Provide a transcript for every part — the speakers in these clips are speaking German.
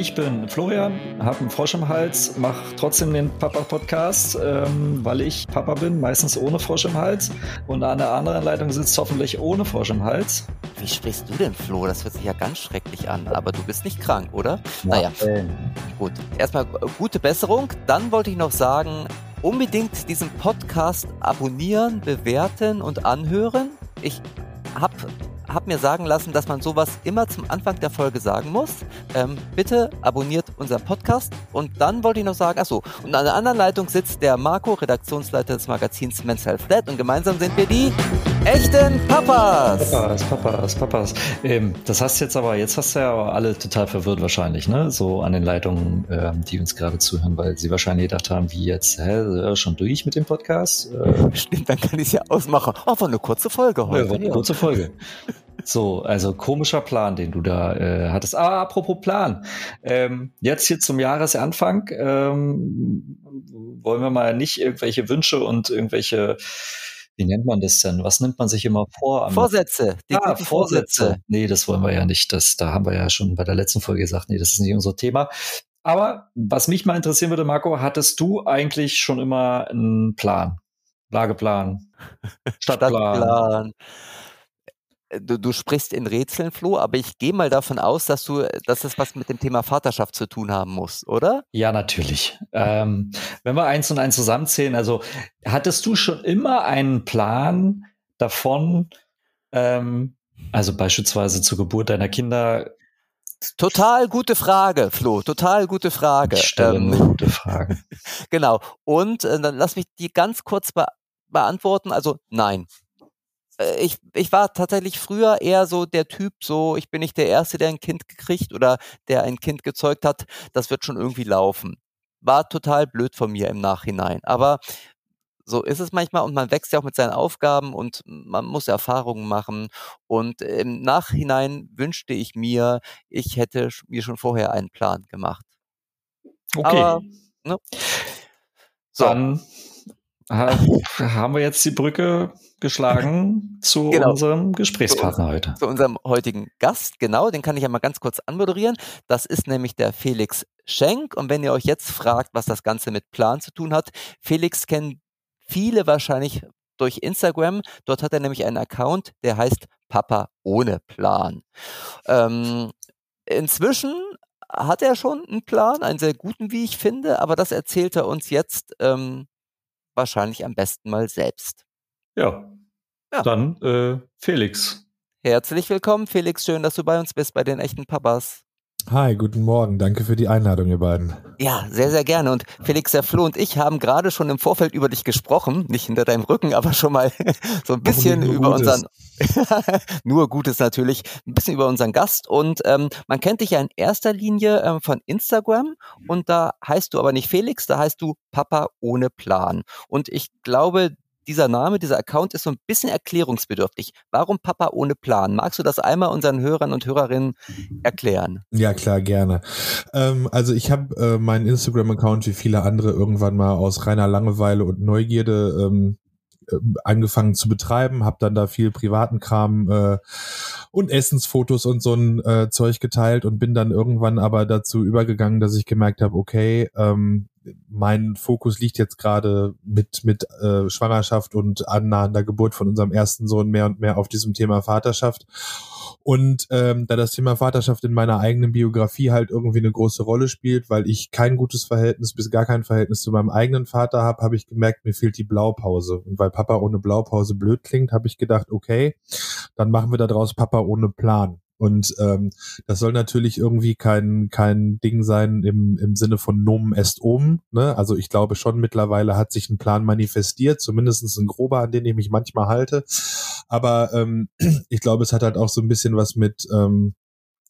Ich bin Florian, habe einen Frosch im Hals, mache trotzdem den Papa-Podcast, ähm, weil ich Papa bin, meistens ohne Frosch im Hals. Und an der anderen Leitung sitzt hoffentlich ohne Frosch im Hals. Wie sprichst du denn, Flo? Das hört sich ja ganz schrecklich an. Aber du bist nicht krank, oder? Ja, naja, äh, gut. Erstmal gute Besserung. Dann wollte ich noch sagen, unbedingt diesen Podcast abonnieren, bewerten und anhören. Ich habe hab mir sagen lassen, dass man sowas immer zum Anfang der Folge sagen muss. Ähm, bitte abonniert unseren Podcast. Und dann wollte ich noch sagen, achso, und an der anderen Leitung sitzt der Marco, Redaktionsleiter des Magazins Men's Health Flat. Und gemeinsam sind wir die echten Papas. Papas, Papas, Papas. Ähm, das hast jetzt aber, jetzt hast du ja aber alle total verwirrt wahrscheinlich, ne? So an den Leitungen, ähm, die uns gerade zuhören, weil sie wahrscheinlich gedacht haben, wie jetzt, hä, äh, schon durch mit dem Podcast? Äh, Stimmt, dann kann ich es ja ausmachen. Oh, war eine kurze Folge Ja, heute. war eine kurze Folge. So, also komischer Plan, den du da äh, hattest. Aber apropos Plan. Ähm, jetzt hier zum Jahresanfang ähm, wollen wir mal nicht irgendwelche Wünsche und irgendwelche, wie nennt man das denn? Was nimmt man sich immer vor? Vorsätze. Die Ah, guten Vorsätze. Nee, das wollen wir ja nicht. Das, da haben wir ja schon bei der letzten Folge gesagt, nee, das ist nicht unser Thema. Aber was mich mal interessieren würde, Marco, hattest du eigentlich schon immer einen Plan? Lageplan, Stadtplan. Stadtplan. Du, du sprichst in Rätseln, Flo, aber ich gehe mal davon aus, dass du, dass das was mit dem Thema Vaterschaft zu tun haben muss, oder? Ja, natürlich. Ähm, wenn wir eins und eins zusammenzählen, also hattest du schon immer einen Plan davon, ähm, also beispielsweise zur Geburt deiner Kinder, Total gute Frage, Flo. Total gute Frage. ich stelle Ähm, gute Fragen. Genau. Und äh, dann lass mich die ganz kurz be beantworten. Also nein. Äh, Ich, ich war tatsächlich früher eher so der Typ, so ich bin nicht der Erste, der ein Kind gekriegt oder der ein Kind gezeugt hat. Das wird schon irgendwie laufen. War total blöd von mir im Nachhinein. Aber so ist es manchmal und man wächst ja auch mit seinen Aufgaben und man muss Erfahrungen machen. Und im Nachhinein wünschte ich mir, ich hätte mir schon vorher einen Plan gemacht. Okay, aber- Ne? So. dann ha haben wir jetzt die Brücke geschlagen zu Genau. unserem Gesprächspartner heute. zu unserem heutigen Gast. Genau, den kann ich ja mal ganz kurz anmoderieren. Das ist nämlich der Felix Schenk. Und wenn ihr euch jetzt fragt, was das Ganze mit Plan zu tun hat, Felix kennen viele wahrscheinlich durch Instagram. Dort hat er nämlich einen Account, der heißt Papa ohne Plan. Ähm, inzwischen hat er schon einen Plan, einen sehr guten, wie ich finde, aber das erzählt er uns jetzt ähm, wahrscheinlich am besten mal selbst. Ja, Ja. dann äh, Felix. Herzlich willkommen, Felix. Schön, dass du bei uns bist, bei den echten Papas. Hi, guten Morgen. Danke für die Einladung, ihr beiden. Ja, sehr, sehr gerne. Und Felix, der Flo und ich haben gerade schon im Vorfeld über dich gesprochen, nicht hinter deinem Rücken, aber schon mal so ein bisschen über Gutes. unseren, nur Gutes natürlich, ein bisschen über unseren Gast. Und ähm, man kennt dich ja in erster Linie ähm, von Instagram und da heißt du aber nicht Felix, da heißt du Papa ohne Plan. Und ich glaube, dieser Name, dieser Account ist so ein bisschen erklärungsbedürftig. Warum Papa ohne Plan? Magst du das einmal unseren Hörern und Hörerinnen erklären? Ja, klar, gerne. Ähm, also ich habe äh, meinen Instagram-Account wie viele andere irgendwann mal aus reiner Langeweile und Neugierde ähm, äh, angefangen zu betreiben, habe dann da viel privaten Kram äh, und Essensfotos und so ein äh, Zeug geteilt und bin dann irgendwann aber dazu übergegangen, dass ich gemerkt habe, okay, ähm, mein Fokus liegt jetzt gerade mit mit äh, Schwangerschaft und annahender Geburt von unserem ersten Sohn mehr und mehr auf diesem Thema Vaterschaft. Und ähm, da das Thema Vaterschaft in meiner eigenen Biografie halt irgendwie eine große Rolle spielt, weil ich kein gutes Verhältnis bis gar kein Verhältnis zu meinem eigenen Vater habe, habe ich gemerkt, mir fehlt die Blaupause. Und weil Papa ohne Blaupause blöd klingt, habe ich gedacht, okay, dann machen wir daraus Papa ohne Plan. Und ähm, das soll natürlich irgendwie kein, kein Ding sein im, im Sinne von Nomen est omen. Ne? Also ich glaube schon mittlerweile hat sich ein Plan manifestiert, zumindest ein grober, an den ich mich manchmal halte. Aber ähm, ich glaube, es hat halt auch so ein bisschen was mit ähm,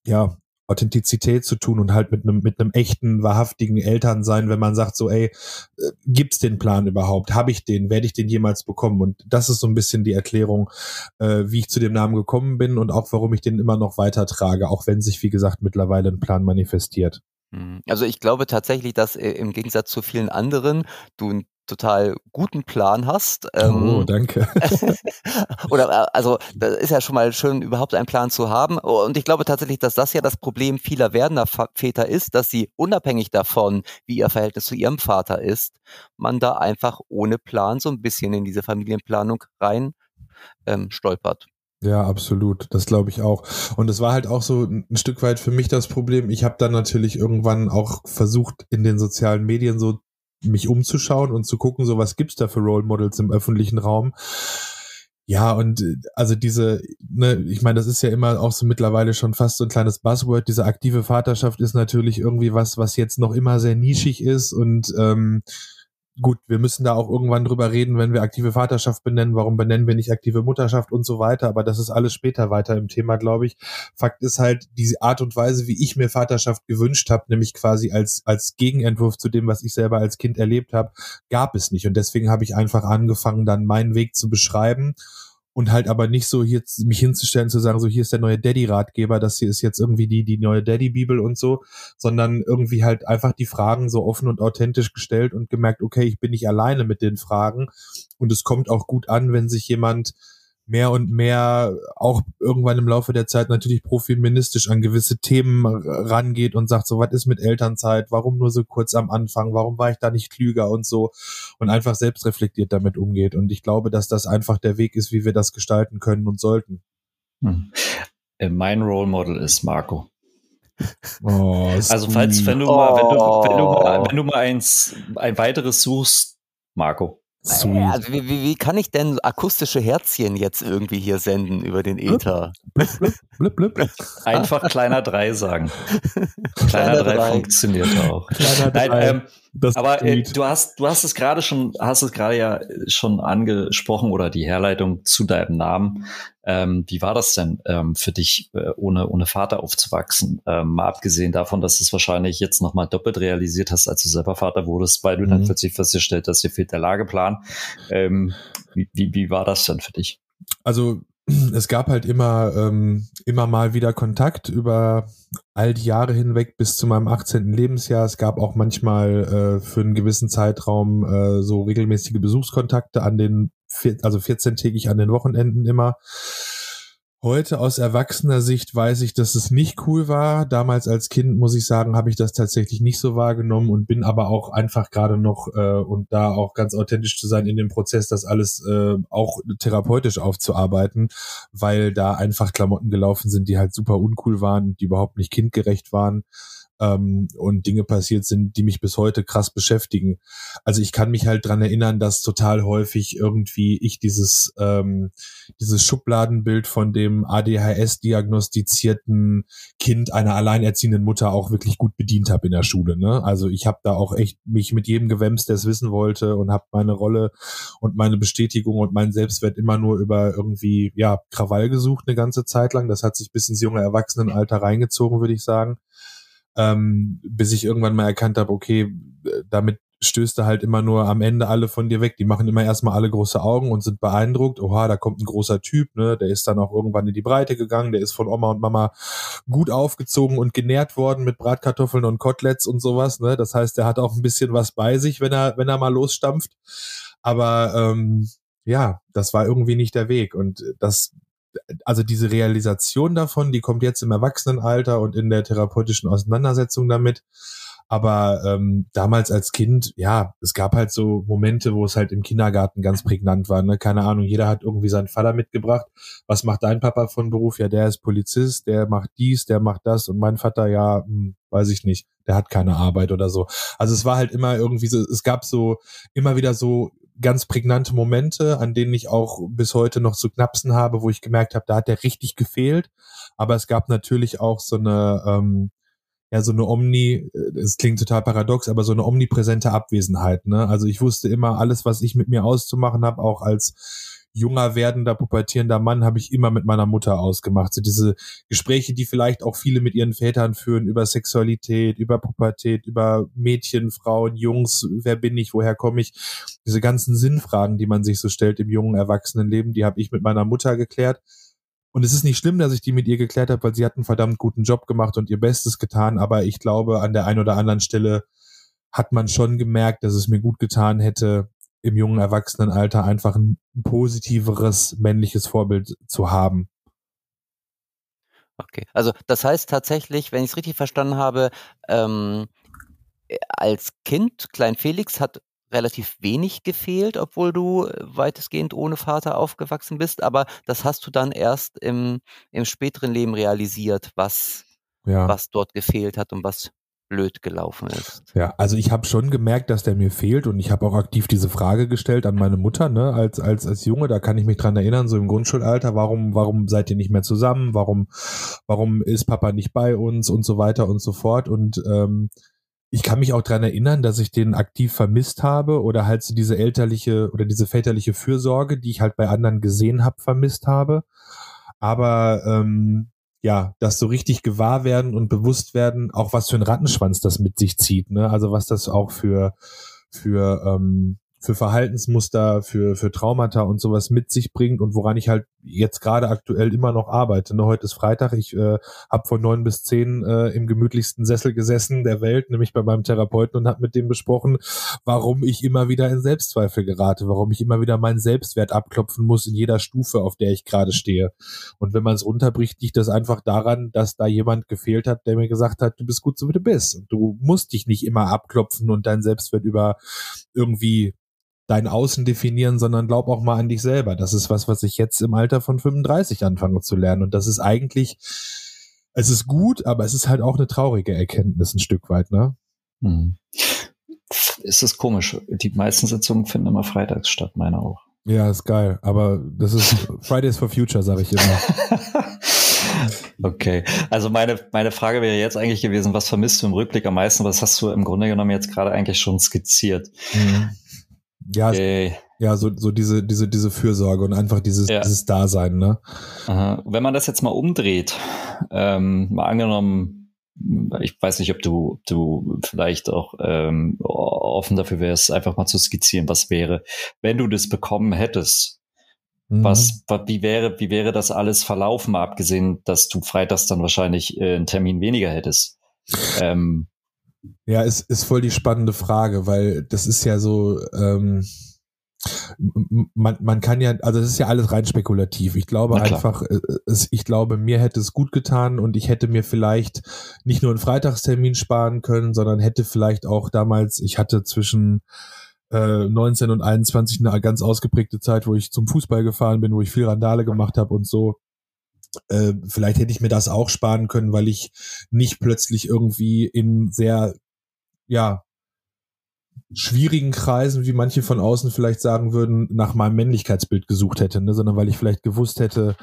ja, Authentizität zu tun und halt mit einem mit einem echten, wahrhaftigen Elternsein, wenn man sagt so, ey, äh, gibt's den Plan überhaupt? Habe ich den? Werde ich den jemals bekommen? Und das ist so ein bisschen die Erklärung, äh, wie ich zu dem Namen gekommen bin und auch warum ich den immer noch weitertrage, auch wenn sich wie gesagt mittlerweile ein Plan manifestiert. Mhm. Also ich glaube tatsächlich, dass äh, im Gegensatz zu vielen anderen du total guten Plan hast. oh, ähm, danke. oder äh, also das ist ja schon mal schön, überhaupt einen Plan zu haben. Und ich glaube tatsächlich, dass das ja das Problem vieler werdender Väter ist, dass sie unabhängig davon, wie ihr Verhältnis zu ihrem Vater ist, man da einfach ohne Plan so ein bisschen in diese Familienplanung rein ähm, stolpert. Ja, absolut. Das glaube ich auch. Und es war halt auch so ein Stück weit für mich das Problem. Ich habe dann natürlich irgendwann auch versucht, in den sozialen Medien so mich umzuschauen und zu gucken, so was gibt's da für Role Models im öffentlichen Raum. Ja, und also diese, ne, ich meine, das ist ja immer auch so mittlerweile schon fast so ein kleines Buzzword. Diese aktive Vaterschaft ist natürlich irgendwie was, was jetzt noch immer sehr nischig ist und ähm, gut, wir müssen da auch irgendwann drüber reden, wenn wir aktive Vaterschaft benennen, warum benennen wir nicht aktive Mutterschaft und so weiter, aber das ist alles später weiter im Thema, glaube ich. Fakt ist halt, diese Art und Weise, wie ich mir Vaterschaft gewünscht habe, nämlich quasi als, als Gegenentwurf zu dem, was ich selber als Kind erlebt habe, gab es nicht. Und deswegen habe ich einfach angefangen, dann meinen Weg zu beschreiben und halt aber nicht so hier mich hinzustellen zu sagen, so hier ist der neue Daddy-Ratgeber, das hier ist jetzt irgendwie die, die neue Daddy-Bibel und so, sondern irgendwie halt einfach die Fragen so offen und authentisch gestellt und gemerkt, okay, ich bin nicht alleine mit den Fragen. Und es kommt auch gut an, wenn sich jemand mehr und mehr auch irgendwann im Laufe der Zeit natürlich profeministisch an gewisse Themen rangeht und sagt, so was ist mit Elternzeit, warum nur so kurz am Anfang, warum war ich da nicht klüger und so und einfach selbstreflektiert damit umgeht. Und ich glaube, dass das einfach der Weg ist, wie wir das gestalten können und sollten. Hm. Äh, mein Role Model ist Marco. Oh, also falls, wenn du mal, wenn du, wenn du mal, wenn du mal eins, ein weiteres suchst, Marco. Sweet. Also wie, wie, wie, kann ich denn akustische Herzchen jetzt irgendwie hier senden über den Äther? Blip, blip, blip, Einfach kleiner drei sagen. kleiner drei funktioniert auch. Kleiner 3. Das Aber äh, du hast, du hast es gerade schon, hast es gerade ja äh, schon angesprochen oder die Herleitung zu deinem Namen. Ähm, wie war das denn ähm, für dich, äh, ohne, ohne Vater aufzuwachsen? Ähm, mal abgesehen davon, dass du es wahrscheinlich jetzt nochmal doppelt realisiert hast, als du selber Vater wurdest, weil du mhm. dann plötzlich festgestellt hast, dir fehlt der Lageplan. Ähm, wie, wie, wie war das denn für dich? Also es gab halt immer, ähm, immer mal wieder Kontakt über all die Jahre hinweg bis zu meinem 18. Lebensjahr. Es gab auch manchmal äh, für einen gewissen Zeitraum äh, so regelmäßige Besuchskontakte an den, also 14-tägig an den Wochenenden immer. Heute aus erwachsener Sicht weiß ich, dass es nicht cool war. Damals als Kind, muss ich sagen, habe ich das tatsächlich nicht so wahrgenommen und bin aber auch einfach gerade noch äh, und da auch ganz authentisch zu sein in dem Prozess, das alles äh, auch therapeutisch aufzuarbeiten, weil da einfach Klamotten gelaufen sind, die halt super uncool waren und die überhaupt nicht kindgerecht waren ähm, und Dinge passiert sind, die mich bis heute krass beschäftigen. Also ich kann mich halt dran erinnern, dass total häufig irgendwie ich dieses ähm, dieses Schubladenbild von dem ADHS-diagnostizierten Kind einer alleinerziehenden Mutter auch wirklich gut bedient habe in der Schule. Ne? Also ich habe da auch echt mich mit jedem gewämst, der es wissen wollte und habe meine Rolle und meine Bestätigung und meinen Selbstwert immer nur über irgendwie ja Krawall gesucht eine ganze Zeit lang. Das hat sich bis ins junge Erwachsenenalter reingezogen, würde ich sagen ähm, bis ich irgendwann mal erkannt habe, okay, damit stößt er halt immer nur am Ende alle von dir weg. Die machen immer erstmal alle große Augen und sind beeindruckt. Oha, da kommt ein großer Typ, ne? Der ist dann auch irgendwann in die Breite gegangen. Der ist von Oma und Mama gut aufgezogen und genährt worden mit Bratkartoffeln und Koteletts und sowas, ne? Das heißt, der hat auch ein bisschen was bei sich, wenn er, wenn er mal losstampft. Aber ähm, ja, das war irgendwie nicht der Weg. Und das also diese Realisation davon, die kommt jetzt im Erwachsenenalter und in der therapeutischen Auseinandersetzung damit. Aber ähm, damals als Kind, ja, es gab halt so Momente, wo es halt im Kindergarten ganz prägnant war. Ne? Keine Ahnung, jeder hat irgendwie seinen Vater mitgebracht. Was macht dein Papa von Beruf? Ja, der ist Polizist, der macht dies, der macht das. Und mein Vater, ja, hm, weiß ich nicht, der hat keine Arbeit oder so. Also es war halt immer irgendwie so, es gab so immer wieder so ganz prägnante Momente, an denen ich auch bis heute noch zu knapsen habe, wo ich gemerkt habe, da hat der richtig gefehlt. Aber es gab natürlich auch so eine, ähm, ja, so eine Omni, äh, es klingt total paradox, aber so eine omnipräsente Abwesenheit. Ne? Also ich wusste immer, alles, was ich mit mir auszumachen habe, auch als junger werdender, pubertierender Mann habe ich immer mit meiner Mutter ausgemacht. So diese Gespräche, die vielleicht auch viele mit ihren Vätern führen über Sexualität, über Pubertät, über Mädchen, Frauen, Jungs, wer bin ich, woher komme ich? Diese ganzen Sinnfragen, die man sich so stellt im jungen Erwachsenenleben, die habe ich mit meiner Mutter geklärt. Und es ist nicht schlimm, dass ich die mit ihr geklärt habe, weil sie hat einen verdammt guten Job gemacht und ihr Bestes getan. Aber ich glaube, an der einen oder anderen Stelle hat man schon gemerkt, dass es mir gut getan hätte, im jungen Erwachsenenalter einfach ein positiveres männliches Vorbild zu haben. Okay, also das heißt tatsächlich, wenn ich es richtig verstanden habe, ähm, als Kind, Klein Felix hat relativ wenig gefehlt, obwohl du weitestgehend ohne Vater aufgewachsen bist, aber das hast du dann erst im, im späteren Leben realisiert, was, ja. was dort gefehlt hat und was blöd gelaufen ist. Ja, also ich habe schon gemerkt, dass der mir fehlt und ich habe auch aktiv diese Frage gestellt an meine Mutter, ne, als als als Junge, da kann ich mich dran erinnern, so im Grundschulalter, warum warum seid ihr nicht mehr zusammen? Warum warum ist Papa nicht bei uns und so weiter und so fort und ähm, ich kann mich auch dran erinnern, dass ich den aktiv vermisst habe oder halt so diese elterliche oder diese väterliche Fürsorge, die ich halt bei anderen gesehen habe, vermisst habe. Aber ähm, ja, das so richtig gewahr werden und bewusst werden, auch was für ein Rattenschwanz das mit sich zieht, ne? Also was das auch für für ähm, für Verhaltensmuster, für, für Traumata und sowas mit sich bringt und woran ich halt jetzt gerade aktuell immer noch arbeite. Ne, heute ist Freitag, ich äh, habe von neun bis zehn äh, im gemütlichsten Sessel gesessen der Welt, nämlich bei meinem Therapeuten und habe mit dem besprochen, warum ich immer wieder in Selbstzweifel gerate, warum ich immer wieder meinen Selbstwert abklopfen muss in jeder Stufe, auf der ich gerade stehe. Und wenn man es runterbricht, liegt das einfach daran, dass da jemand gefehlt hat, der mir gesagt hat, du bist gut so wie du bist. Du musst dich nicht immer abklopfen und deinen Selbstwert über irgendwie dein Außen definieren, sondern glaub auch mal an dich selber. Das ist was, was ich jetzt im Alter von 35 anfange zu lernen. Und das ist eigentlich, es ist gut, aber es ist halt auch eine traurige Erkenntnis ein Stück weit, ne? Hm. Ist es komisch. Die meisten Sitzungen finden immer freitags statt, meine auch. Ja, ist geil. Aber das ist Fridays for Future, sage ich immer. Okay, also meine, meine Frage wäre jetzt eigentlich gewesen, was vermisst du im Rückblick am meisten? Was hast du im Grunde genommen jetzt gerade eigentlich schon skizziert? Mhm. Ja, okay. ja, so, so diese, diese, diese Fürsorge und einfach dieses, ja. dieses Dasein, ne? Aha. Wenn man das jetzt mal umdreht, ähm, mal angenommen, ich weiß nicht, ob du, ob du vielleicht auch ähm, offen dafür wärst, einfach mal zu skizzieren, was wäre, wenn du das bekommen hättest. Mhm. Was, wie wäre, wie wäre das alles verlaufen, mal abgesehen, dass du freitags dann wahrscheinlich äh, einen Termin weniger hättest? Ähm, ja, ist, ist voll die spannende Frage, weil das ist ja so, ähm, man, man kann ja, also das ist ja alles rein spekulativ. Ich glaube einfach, äh, es, ich glaube, mir hätte es gut getan und ich hätte mir vielleicht nicht nur einen Freitagstermin sparen können, sondern hätte vielleicht auch damals, ich hatte zwischen äh, 19 und 21 eine ganz ausgeprägte Zeit, wo ich zum Fußball gefahren bin, wo ich viel Randale gemacht habe und so. Äh, vielleicht hätte ich mir das auch sparen können, weil ich nicht plötzlich irgendwie in sehr, ja, schwierigen Kreisen, wie manche von außen vielleicht sagen würden, nach meinem Männlichkeitsbild gesucht hätte, ne? sondern weil ich vielleicht gewusst hätte,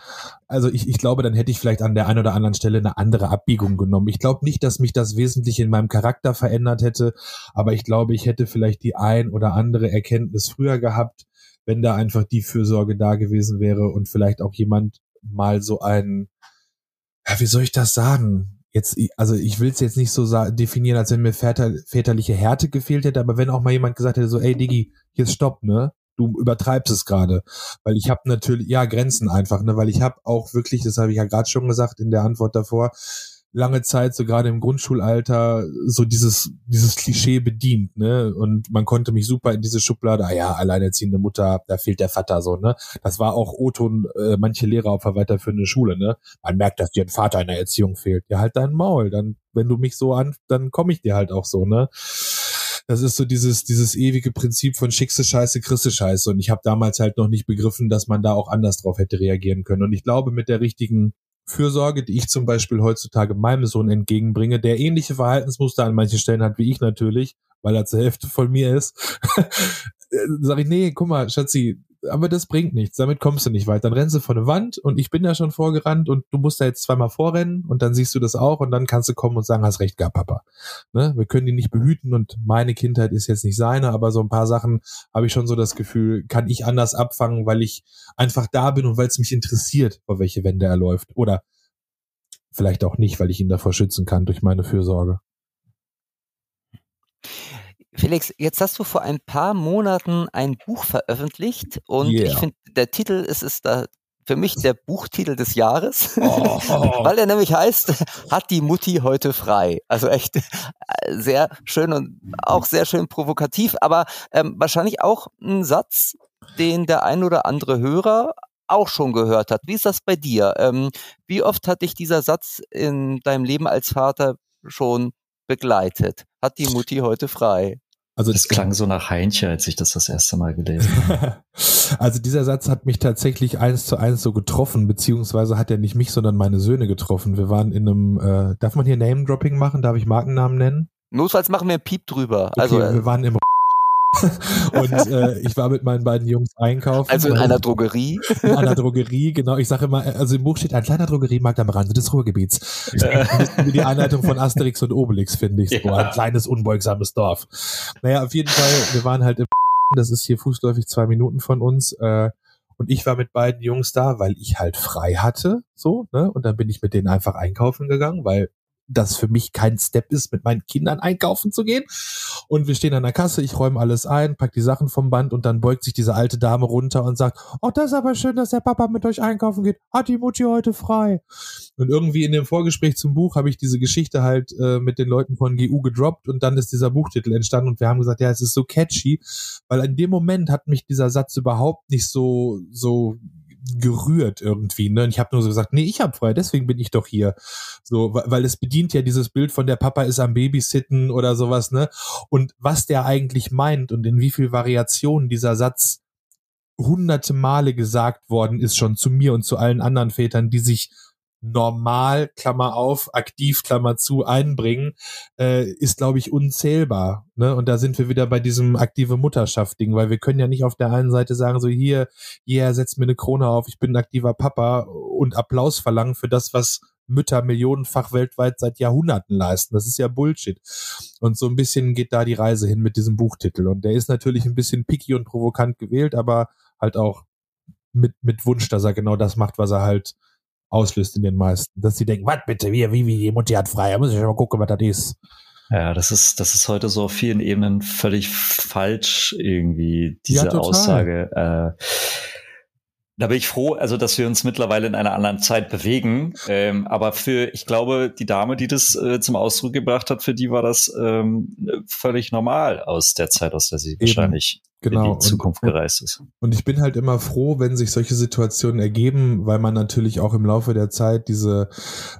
also ich, ich glaube, dann hätte ich vielleicht an der einen oder anderen Stelle eine andere Abbiegung genommen. Ich glaube nicht, dass mich das wesentlich in meinem Charakter verändert hätte, aber ich glaube, ich hätte vielleicht die ein oder andere Erkenntnis früher gehabt, wenn da einfach die Fürsorge da gewesen wäre und vielleicht auch jemand mal so ein, ja, wie soll ich das sagen? Jetzt, also ich will es jetzt nicht so definieren, als wenn mir väter, väterliche Härte gefehlt hätte, aber wenn auch mal jemand gesagt hätte, so, ey Digi, ist Stopp, ne? Du übertreibst es gerade. Weil ich habe natürlich, ja, Grenzen einfach, ne? Weil ich habe auch wirklich, das habe ich ja gerade schon gesagt in der Antwort davor, lange Zeit, so gerade im Grundschulalter, so dieses, dieses Klischee bedient, ne? Und man konnte mich super in diese Schublade, ah ja, alleinerziehende Mutter, da fehlt der Vater so, ne? Das war auch O-Ton, äh, manche Lehrer auf der weiterführenden Schule, ne? Man merkt, dass dir ein Vater in der Erziehung fehlt. Ja, halt dein Maul. Dann, wenn du mich so an, dann komme ich dir halt auch so, ne? das ist so dieses, dieses ewige Prinzip von schickste Scheiße, christe Scheiße. Und ich habe damals halt noch nicht begriffen, dass man da auch anders drauf hätte reagieren können. Und ich glaube, mit der richtigen Fürsorge, die ich zum Beispiel heutzutage meinem Sohn entgegenbringe, der ähnliche Verhaltensmuster an manchen Stellen hat wie ich natürlich, weil er zur Hälfte von mir ist, sage ich, nee, guck mal, Schatzi, aber das bringt nichts, damit kommst du nicht weit. Dann rennst du vor eine Wand und ich bin da schon vorgerannt und du musst da jetzt zweimal vorrennen und dann siehst du das auch und dann kannst du kommen und sagen, hast recht gehabt, Papa. Ne? Wir können die nicht behüten und meine Kindheit ist jetzt nicht seine, aber so ein paar Sachen habe ich schon so das Gefühl, kann ich anders abfangen, weil ich einfach da bin und weil es mich interessiert, vor welche Wände er läuft. Oder vielleicht auch nicht, weil ich ihn davor schützen kann durch meine Fürsorge. Felix, jetzt hast du vor ein paar Monaten ein Buch veröffentlicht und yeah. ich finde, der Titel ist, ist da für mich der Buchtitel des Jahres, oh. weil er nämlich heißt, hat die Mutti heute frei. Also echt äh, sehr schön und auch sehr schön provokativ, aber ähm, wahrscheinlich auch ein Satz, den der ein oder andere Hörer auch schon gehört hat. Wie ist das bei dir? Ähm, wie oft hat dich dieser Satz in deinem Leben als Vater schon begleitet? Hat die Mutti heute frei? Also das klang so nach Heinche, als ich das das erste Mal gelesen habe. also dieser Satz hat mich tatsächlich eins zu eins so getroffen, beziehungsweise hat er nicht mich, sondern meine Söhne getroffen. Wir waren in einem, äh, darf man hier Name-Dropping machen? Darf ich Markennamen nennen? Notfalls machen wir einen Piep drüber. Okay, also wir waren im und äh, ich war mit meinen beiden Jungs einkaufen. Also in einer Drogerie? In einer Drogerie, genau. Ich sage immer, also im Buch steht ein kleiner Drogeriemarkt am Rande des Ruhrgebiets. Wie die Einleitung von Asterix und Obelix, finde ich. So ja. ein kleines, unbeugsames Dorf. Naja, auf jeden Fall, wir waren halt im das ist hier fußläufig zwei Minuten von uns. Äh, und ich war mit beiden Jungs da, weil ich halt frei hatte, so, ne? Und dann bin ich mit denen einfach einkaufen gegangen, weil das für mich kein Step ist, mit meinen Kindern einkaufen zu gehen. Und wir stehen an der Kasse, ich räume alles ein, pack die Sachen vom Band und dann beugt sich diese alte Dame runter und sagt, oh, das ist aber schön, dass der Papa mit euch einkaufen geht. Hat die Mutti heute frei? Und irgendwie in dem Vorgespräch zum Buch habe ich diese Geschichte halt äh, mit den Leuten von GU gedroppt und dann ist dieser Buchtitel entstanden und wir haben gesagt, ja, es ist so catchy, weil in dem Moment hat mich dieser Satz überhaupt nicht so, so gerührt irgendwie. Ne? Und ich habe nur so gesagt, nee, ich habe frei, deswegen bin ich doch hier. So, weil es bedient ja dieses Bild von der Papa ist am Babysitten oder sowas, ne? Und was der eigentlich meint und in wie viel Variationen dieser Satz hunderte Male gesagt worden ist schon zu mir und zu allen anderen Vätern, die sich normal, Klammer auf, aktiv, Klammer zu, einbringen, äh, ist, glaube ich, unzählbar. Ne? Und da sind wir wieder bei diesem aktive Mutterschaft-Ding, weil wir können ja nicht auf der einen Seite sagen, so hier, yeah, setzt mir eine Krone auf, ich bin ein aktiver Papa und Applaus verlangen für das, was Mütter millionenfach weltweit seit Jahrhunderten leisten. Das ist ja Bullshit. Und so ein bisschen geht da die Reise hin mit diesem Buchtitel. Und der ist natürlich ein bisschen picky und provokant gewählt, aber halt auch mit, mit Wunsch, dass er genau das macht, was er halt auslöst in den meisten. Dass sie denken, was bitte, wie, wie, wie, die Mutti hat frei, da muss ich schon mal gucken, was das ist. Ja, das ist, das ist heute so auf vielen Ebenen völlig falsch, irgendwie, diese ja, Aussage. Äh, da bin ich froh, also dass wir uns mittlerweile in einer anderen Zeit bewegen. Ähm, aber für, ich glaube, die Dame, die das äh, zum Ausdruck gebracht hat, für die war das ähm, völlig normal aus der Zeit, aus der sie Eben. wahrscheinlich genau. in die Zukunft und, gereist ist. Und ich bin halt immer froh, wenn sich solche Situationen ergeben, weil man natürlich auch im Laufe der Zeit diese,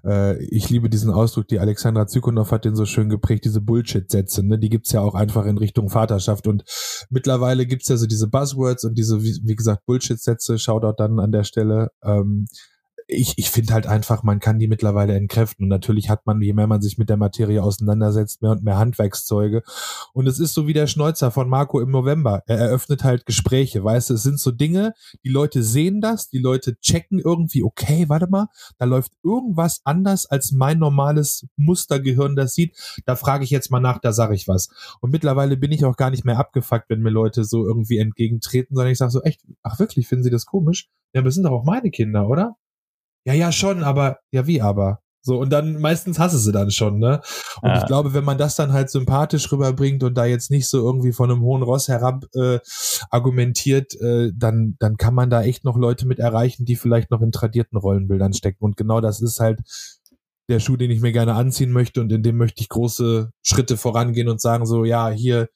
äh, ich liebe diesen Ausdruck, die Alexandra Zykonow hat den so schön geprägt, diese Bullshit-Sätze, ne? die gibt's ja auch einfach in Richtung Vaterschaft. Und mittlerweile gibt's ja so diese Buzzwords und diese, wie, wie gesagt, Bullshit-Sätze, Shoutout dann an der Stelle. Ähm, ich, ich finde halt einfach, man kann die mittlerweile entkräften. Und natürlich hat man, je mehr man sich mit der Materie auseinandersetzt, mehr und mehr Handwerkszeuge. Und es ist so wie der Schneuzer von Marco im November. Er eröffnet halt Gespräche, weißt du, es sind so Dinge, die Leute sehen das, die Leute checken irgendwie, okay, warte mal, da läuft irgendwas anders, als mein normales Mustergehirn das sieht. Da frage ich jetzt mal nach, da sage ich was. Und mittlerweile bin ich auch gar nicht mehr abgefuckt, wenn mir Leute so irgendwie entgegentreten, sondern ich sage so, echt, ach wirklich, finden Sie das komisch? Ja, aber das sind doch auch meine Kinder, oder? Ja, ja, schon, aber, ja, wie aber? So, und dann meistens hasse sie dann schon, ne? Und ja. ich glaube, wenn man das dann halt sympathisch rüberbringt und da jetzt nicht so irgendwie von einem hohen Ross herab äh, argumentiert, äh, dann, dann kann man da echt noch Leute mit erreichen, die vielleicht noch in tradierten Rollenbildern stecken. Und genau das ist halt der Schuh, den ich mir gerne anziehen möchte und in dem möchte ich große Schritte vorangehen und sagen so, ja, hier,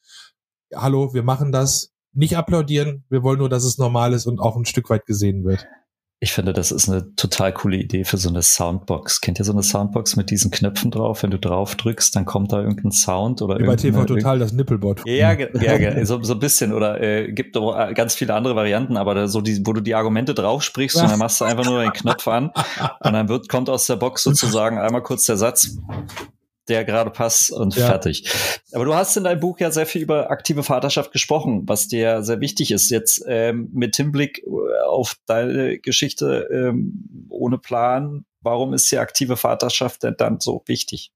hallo, wir machen das. Nicht applaudieren, wir wollen nur, dass es normal ist und auch ein Stück weit gesehen wird. Ich finde, das ist eine total coole Idee für so eine Soundbox. Kennt ihr so eine Soundbox mit diesen Knöpfen drauf? Wenn du drauf drückst, dann kommt da irgendein Sound oder Wie bei TV Total das Nippelbot. Ja, ja, ja so, so ein bisschen. Oder äh, gibt auch äh, ganz viele andere Varianten, aber so die, wo du die Argumente drauf sprichst und dann machst du einfach nur den Knopf an und dann wird, kommt aus der Box sozusagen einmal kurz der Satz der gerade passt und ja. fertig. Aber du hast in deinem Buch ja sehr viel über aktive Vaterschaft gesprochen, was dir sehr wichtig ist. Jetzt ähm, mit Hinblick äh, auf deine Geschichte ähm, ohne Plan, warum ist die aktive Vaterschaft denn dann so wichtig?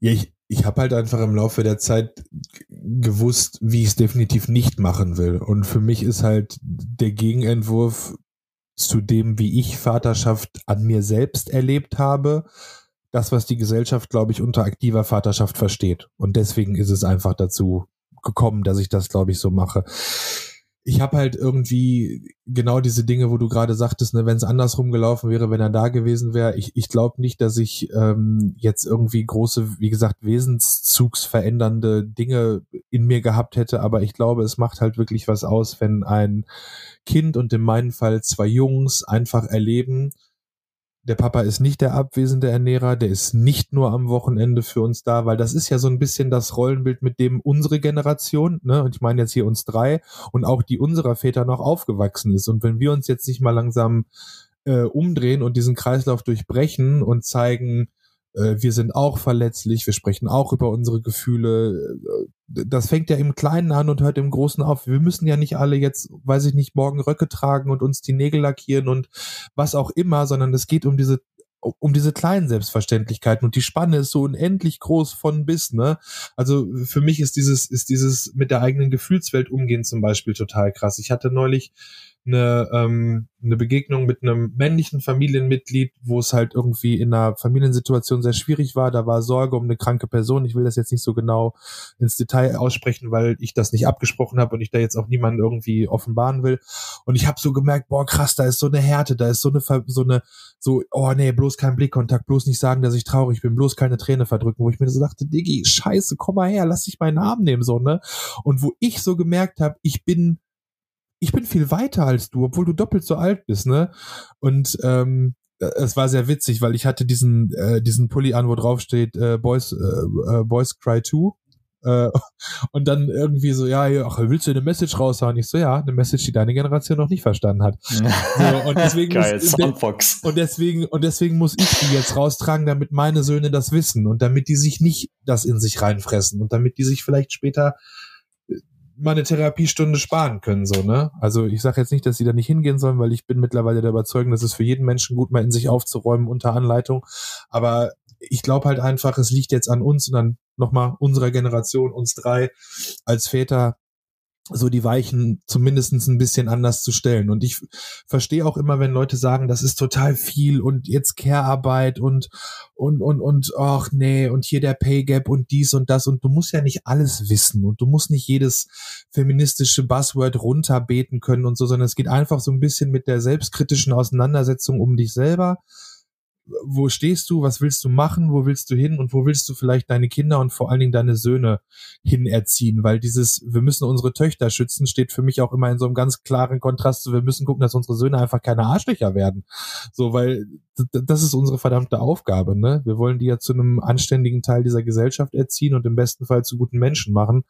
Ja, ich, ich habe halt einfach im Laufe der Zeit gewusst, wie ich es definitiv nicht machen will. Und für mich ist halt der Gegenentwurf zu dem, wie ich Vaterschaft an mir selbst erlebt habe, das, was die Gesellschaft, glaube ich, unter aktiver Vaterschaft versteht. Und deswegen ist es einfach dazu gekommen, dass ich das, glaube ich, so mache. ich habe halt irgendwie genau diese Dinge, wo du gerade sagtest, ne, wenn es andersrum gelaufen wäre, wenn er da gewesen wäre. Ich, ich glaube nicht, dass ich ähm, jetzt irgendwie große, wie gesagt, wesenszugsverändernde Dinge in mir gehabt hätte, aber ich glaube, es macht halt wirklich was aus, wenn ein Kind und in meinem Fall zwei Jungs einfach erleben, der Papa ist nicht der abwesende Ernährer, der ist nicht nur am Wochenende für uns da, weil das ist ja so ein bisschen das Rollenbild, mit dem unsere Generation, ne, und ich meine jetzt hier uns drei und auch die unserer Väter noch aufgewachsen ist. Und wenn wir uns jetzt nicht mal langsam äh, umdrehen und diesen Kreislauf durchbrechen und zeigen, wir sind auch verletzlich, wir sprechen auch über unsere Gefühle. Äh, das fängt ja im Kleinen an und hört im Großen auf. Wir müssen ja nicht alle jetzt, weiß ich nicht, morgen Röcke tragen und uns die Nägel lackieren und was auch immer, sondern es geht um diese um diese kleinen Selbstverständlichkeiten und die Spanne ist so unendlich groß von bis, ne? Also für mich ist dieses, ist dieses mit der eigenen Gefühlswelt umgehen zum Beispiel total krass. Ich hatte neulich eine, ähm, eine Begegnung mit einem männlichen Familienmitglied, wo es halt irgendwie in einer Familiensituation sehr schwierig war. Da war Sorge um eine kranke Person. Ich will das jetzt nicht so genau ins Detail aussprechen, weil ich das nicht abgesprochen habe und ich da jetzt auch niemanden irgendwie offenbaren will. Und ich habe so gemerkt, boah, krass, da ist so eine Härte, da ist so eine, so eine, so, oh nee, bloß kein Blickkontakt, bloß nicht sagen, dass ich traurig bin, bloß keine Träne verdrücken, wo ich mir so dachte, Diggi, scheiße, komm mal her, lass dich meinen Arm nehmen, so, ne? Und wo ich so gemerkt habe, ich bin ich bin viel weiter als du, obwohl du doppelt so alt bist, ne? Und ähm, es war sehr witzig, weil ich hatte diesen äh, diesen Pulli an, wo drauf steht äh, Boys äh, äh Boys Cry 2 äh, und dann irgendwie so, ja, ach, willst du eine Message raushauen? Ich so, ja, eine Message, die deine Generation noch nicht verstanden hat. so, und deswegen Geil, muss, Soundbox. Und deswegen, und deswegen muss ich die jetzt raustragen, damit meine Söhne das wissen und damit die sich nicht das in sich reinfressen und damit die sich vielleicht später mal eine Therapiestunde sparen können, so, ne? Also ich sage jetzt nicht, dass sie da nicht hingehen sollen, weil ich bin mittlerweile der Überzeugung, dass es für jeden Menschen gut, mal in sich aufzuräumen unter Anleitung. Aber ich glaube halt einfach, es liegt jetzt an uns und dann nochmal unserer Generation, uns drei als Väter, so die Weichen zumindestens ein bisschen anders zu stellen. Und ich verstehe auch immer, wenn Leute sagen, das ist total viel und jetzt Care-Arbeit und, und, und, und, ach nee, und hier der Pay Gap und dies und das. Und du musst ja nicht alles wissen und du musst nicht jedes feministische Buzzword runterbeten können und so, sondern es geht einfach so ein bisschen mit der selbstkritischen Auseinandersetzung um dich selber wo stehst du, was willst du machen, wo willst du hin und wo willst du vielleicht deine Kinder und vor allen Dingen deine Söhne hin erziehen, weil dieses, wir müssen unsere Töchter schützen, steht für mich auch immer in so einem ganz klaren Kontrast zu, wir müssen gucken, dass unsere Söhne einfach keine Arschlöcher werden. So, weil das ist unsere verdammte Aufgabe, ne? Wir wollen die ja zu einem anständigen Teil dieser Gesellschaft erziehen und im besten Fall zu guten Menschen machen.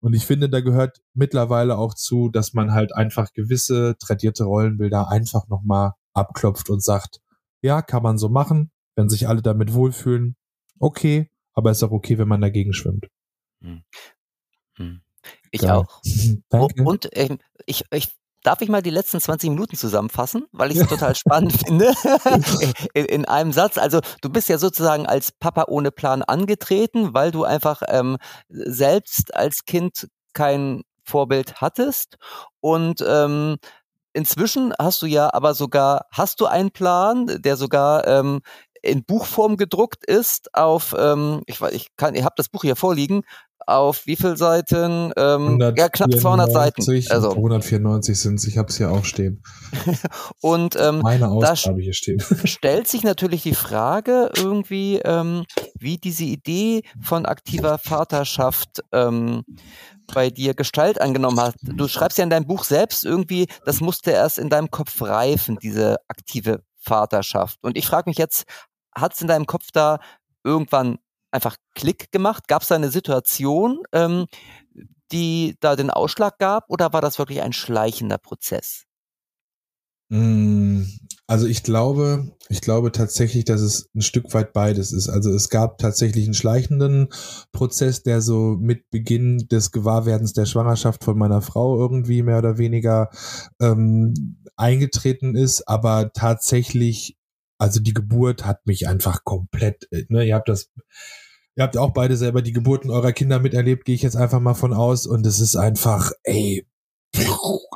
Und ich finde, da gehört mittlerweile auch zu, dass man halt einfach gewisse tradierte Rollenbilder einfach nochmal abklopft und sagt, ja, kann man so machen, wenn sich alle damit wohlfühlen, okay, aber ist auch okay, wenn man dagegen schwimmt. Hm. Hm. Ich Geil. auch. Danke. Und ähm, ich, ich Darf ich mal die letzten 20 Minuten zusammenfassen, weil ich es total spannend finde? in, in, einem Satz. Also du bist ja sozusagen als Papa ohne Plan angetreten, weil du einfach ähm, selbst als Kind kein Vorbild hattest und ähm, inzwischen hast du ja aber sogar, hast du einen Plan, der sogar ähm, in Buchform gedruckt ist auf, ähm, ich, ich kann, ihr habt das Buch hier vorliegen, auf wie viel Seiten? Ähm, ja, knapp 200 Seiten. Also 194 sind es, ich habe es hier auch stehen. und ähm, meine Ausgabe hier stehen. stellt sich natürlich die Frage irgendwie, ähm, wie diese Idee von aktiver Vaterschaft ähm, bei dir Gestalt angenommen hat. Du schreibst ja in deinem Buch selbst irgendwie, das musste erst in deinem Kopf reifen, diese aktive Vaterschaft. Und ich frage mich jetzt, hat es in deinem Kopf da irgendwann einfach Klick gemacht? Gab es da eine Situation, ähm, die da den Ausschlag gab, oder war das wirklich ein schleichender Prozess? Also ich glaube, ich glaube tatsächlich, dass es ein Stück weit beides ist. Also es gab tatsächlich einen schleichenden Prozess, der so mit Beginn des Gewahrwerdens der Schwangerschaft von meiner Frau irgendwie mehr oder weniger ähm, eingetreten ist, aber tatsächlich, also die Geburt hat mich einfach komplett, ne, ihr habt das Ihr habt auch beide selber die Geburten eurer Kinder miterlebt, gehe ich jetzt einfach mal von aus. Und es ist einfach, ey,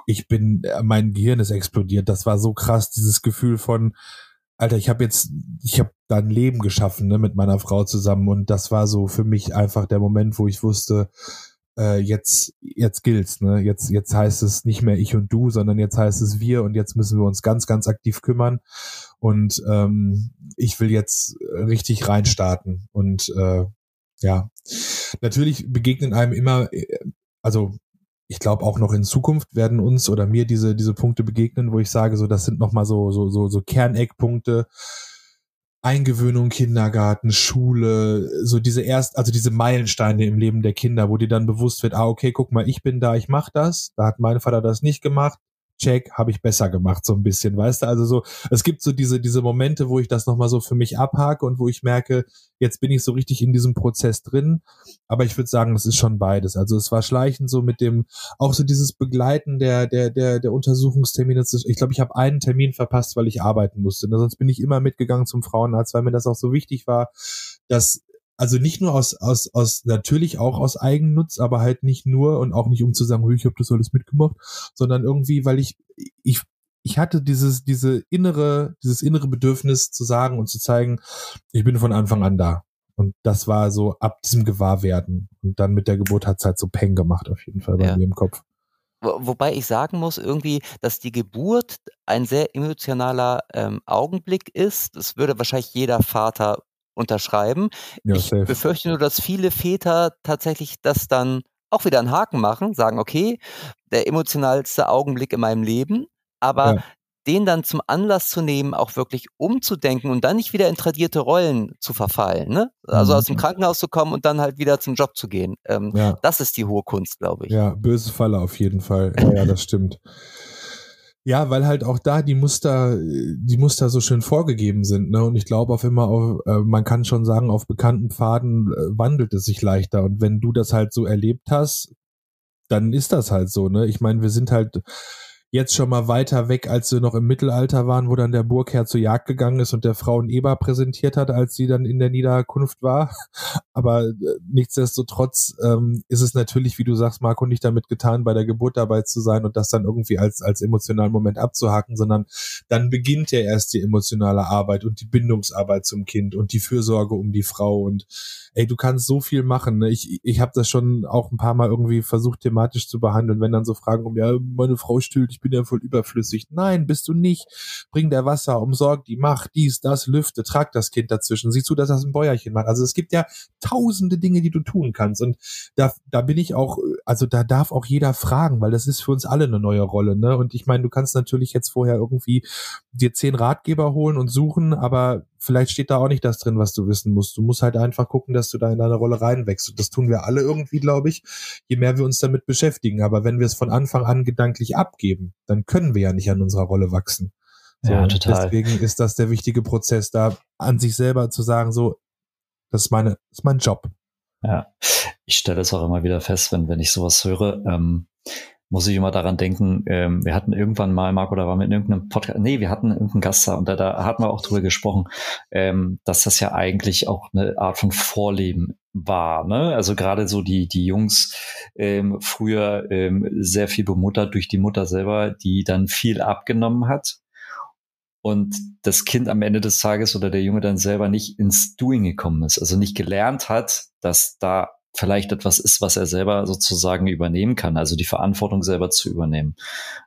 ich bin, äh, mein Gehirn ist explodiert. Das war so krass, dieses Gefühl von, Alter, ich habe jetzt, ich habe da ein Leben geschaffen ne, mit meiner Frau zusammen und das war so für mich einfach der Moment, wo ich wusste, äh, jetzt, jetzt gilt's, ne? Jetzt, jetzt heißt es nicht mehr ich und du, sondern jetzt heißt es wir und jetzt müssen wir uns ganz, ganz aktiv kümmern. Und ähm, ich will jetzt richtig reinstarten. Und äh, ja, natürlich begegnen einem immer, äh, also ich glaube auch noch in Zukunft werden uns oder mir diese diese Punkte begegnen, wo ich sage, so das sind noch mal so so so so Kerneckpunkte, Eingewöhnung, Kindergarten, Schule, so diese erst, also diese Meilensteine im Leben der Kinder, wo dir dann bewusst wird, ah, okay, guck mal, ich bin da, ich mach das. Da hat mein Vater das nicht gemacht check, habe ich besser gemacht, so ein bisschen, weißt du? Also so, es gibt so diese, diese Momente, wo ich das nochmal so für mich abhake und wo ich merke, jetzt bin ich so richtig in diesem Prozess drin. Aber ich würde sagen, das ist schon beides. Also es war schleichend so mit dem, auch so dieses Begleiten der, der, der, der Untersuchungstermine. Ich glaube, ich habe einen Termin verpasst, weil ich arbeiten musste. Ne? Sonst bin ich immer mitgegangen zum Frauenarzt, weil mir das auch so wichtig war, dass also nicht nur aus, aus, aus, natürlich auch aus Eigennutz, aber halt nicht nur und auch nicht um zu sagen, ich habe das alles mitgemacht, sondern irgendwie, weil ich, ich, ich hatte dieses, diese innere, dieses innere Bedürfnis zu sagen und zu zeigen, ich bin von Anfang an da. Und das war so ab diesem Gewahrwerden. Und dann mit der Geburt hat es halt so Peng gemacht, auf jeden Fall bei ja. mir im Kopf. Wobei ich sagen muss, irgendwie, dass die Geburt ein sehr emotionaler ähm, Augenblick ist. Das würde wahrscheinlich jeder Vater unterschreiben. Ja, ich safe. befürchte nur, dass viele Väter tatsächlich das dann auch wieder einen Haken machen, sagen, okay, der emotionalste Augenblick in meinem Leben, aber ja. den dann zum Anlass zu nehmen, auch wirklich umzudenken und dann nicht wieder in tradierte Rollen zu verfallen. Ne? Also mhm. aus dem Krankenhaus zu kommen und dann halt wieder zum Job zu gehen. Ähm, ja. Das ist die hohe Kunst, glaube ich. Ja, böse Falle auf jeden Fall. Ja, ja das stimmt. Ja, weil halt auch da die Muster, die Muster so schön vorgegeben sind, ne? Und ich glaube auf immer auf, äh, man kann schon sagen, auf bekannten Pfaden äh, wandelt es sich leichter. Und wenn du das halt so erlebt hast, dann ist das halt so, ne? Ich meine, wir sind halt jetzt schon mal weiter weg, als wir noch im Mittelalter waren, wo dann der Burgherr zur Jagd gegangen ist und der Frau ein Eber präsentiert hat, als sie dann in der Niederkunft war. Aber äh, nichtsdestotrotz ähm, ist es natürlich, wie du sagst, Marco, nicht damit getan, bei der Geburt dabei zu sein und das dann irgendwie als, als emotionalen Moment abzuhaken, sondern dann beginnt ja erst die emotionale Arbeit und die Bindungsarbeit zum Kind und die Fürsorge um die Frau und ey, du kannst so viel machen. Ne? Ich, ich habe das schon auch ein paar Mal irgendwie versucht, thematisch zu behandeln, wenn dann so Fragen um, ja, meine Frau stillt, ich bin ja voll überflüssig. Nein, bist du nicht. Bring der Wasser, umsorg die, mach dies, das, lüfte, trag das Kind dazwischen, sieh zu, dass das ein Bäuerchen macht. Also es gibt ja tausende Dinge, die du tun kannst. Und da, da bin ich auch, also da darf auch jeder fragen, weil das ist für uns alle eine neue Rolle. Ne? Und ich meine, du kannst natürlich jetzt vorher irgendwie dir zehn Ratgeber holen und suchen, aber vielleicht steht da auch nicht das drin, was du wissen musst. Du musst halt einfach gucken, dass du da in deine Rolle reinwächst. Und das tun wir alle irgendwie, glaube ich, je mehr wir uns damit beschäftigen. Aber wenn wir es von Anfang an gedanklich abgeben, dann können wir ja nicht an unserer Rolle wachsen. So, ja, total. Deswegen ist das der wichtige Prozess, da an sich selber zu sagen, so, das ist meine, das ist mein Job. Ja, ich stelle es auch immer wieder fest, wenn, wenn ich sowas höre. Ähm, muss ich immer daran denken, ähm, wir hatten irgendwann mal, Marco, da wir in irgendeinem Podcast, nee, wir hatten irgendeinen Gast da und da, da hatten wir auch drüber gesprochen, ähm, dass das ja eigentlich auch eine Art von Vorleben war. Ne? Also gerade so die, die Jungs ähm, früher ähm, sehr viel bemuttert durch die Mutter selber, die dann viel abgenommen hat. Und das Kind am Ende des Tages oder der Junge dann selber nicht ins Doing gekommen ist, also nicht gelernt hat, dass da vielleicht etwas ist, was er selber sozusagen übernehmen kann, also die Verantwortung selber zu übernehmen.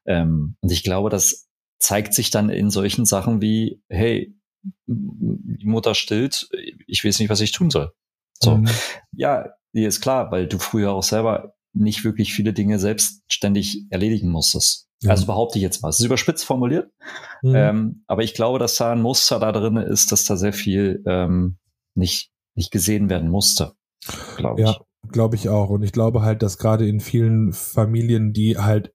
Ähm, und ich glaube, das zeigt sich dann in solchen Sachen wie, hey, die Mutter stillt, ich weiß nicht, was ich tun soll. So, mhm. ja, dir ist klar, weil du früher auch selber nicht wirklich viele Dinge selbstständig erledigen musstest. Ja. Also behaupte ich jetzt mal. Es ist überspitzt formuliert, mhm. ähm, aber ich glaube, dass da ein Muster da drin ist, dass da sehr viel ähm, nicht, nicht gesehen werden musste glaube. Ja, glaube ich auch. Und ich glaube halt, dass gerade in vielen Familien, die halt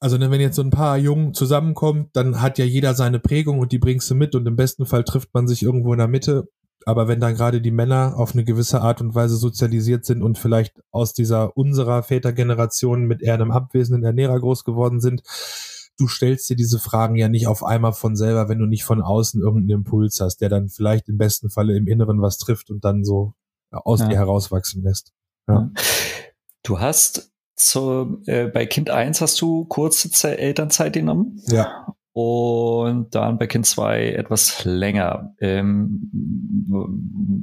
also ne, wenn jetzt so ein paar Jungen zusammenkommen, dann hat ja jeder seine Prägung und die bringst du mit und im besten Fall trifft man sich irgendwo in der Mitte. Aber wenn dann gerade die Männer auf eine gewisse Art und Weise sozialisiert sind und vielleicht aus dieser unserer Vätergeneration mit eher einem abwesenden Ernährer groß geworden sind, du stellst dir diese Fragen ja nicht auf einmal von selber, wenn du nicht von außen irgendeinen Impuls hast, der dann vielleicht im besten Falle im Inneren was trifft und dann so aus ja. dir herauswachsen lässt. Ja. Du hast zu, äh, bei Kind 1 hast du kurze Ze Elternzeit genommen. Ja. und dann bei Kind 2 etwas länger. Ähm,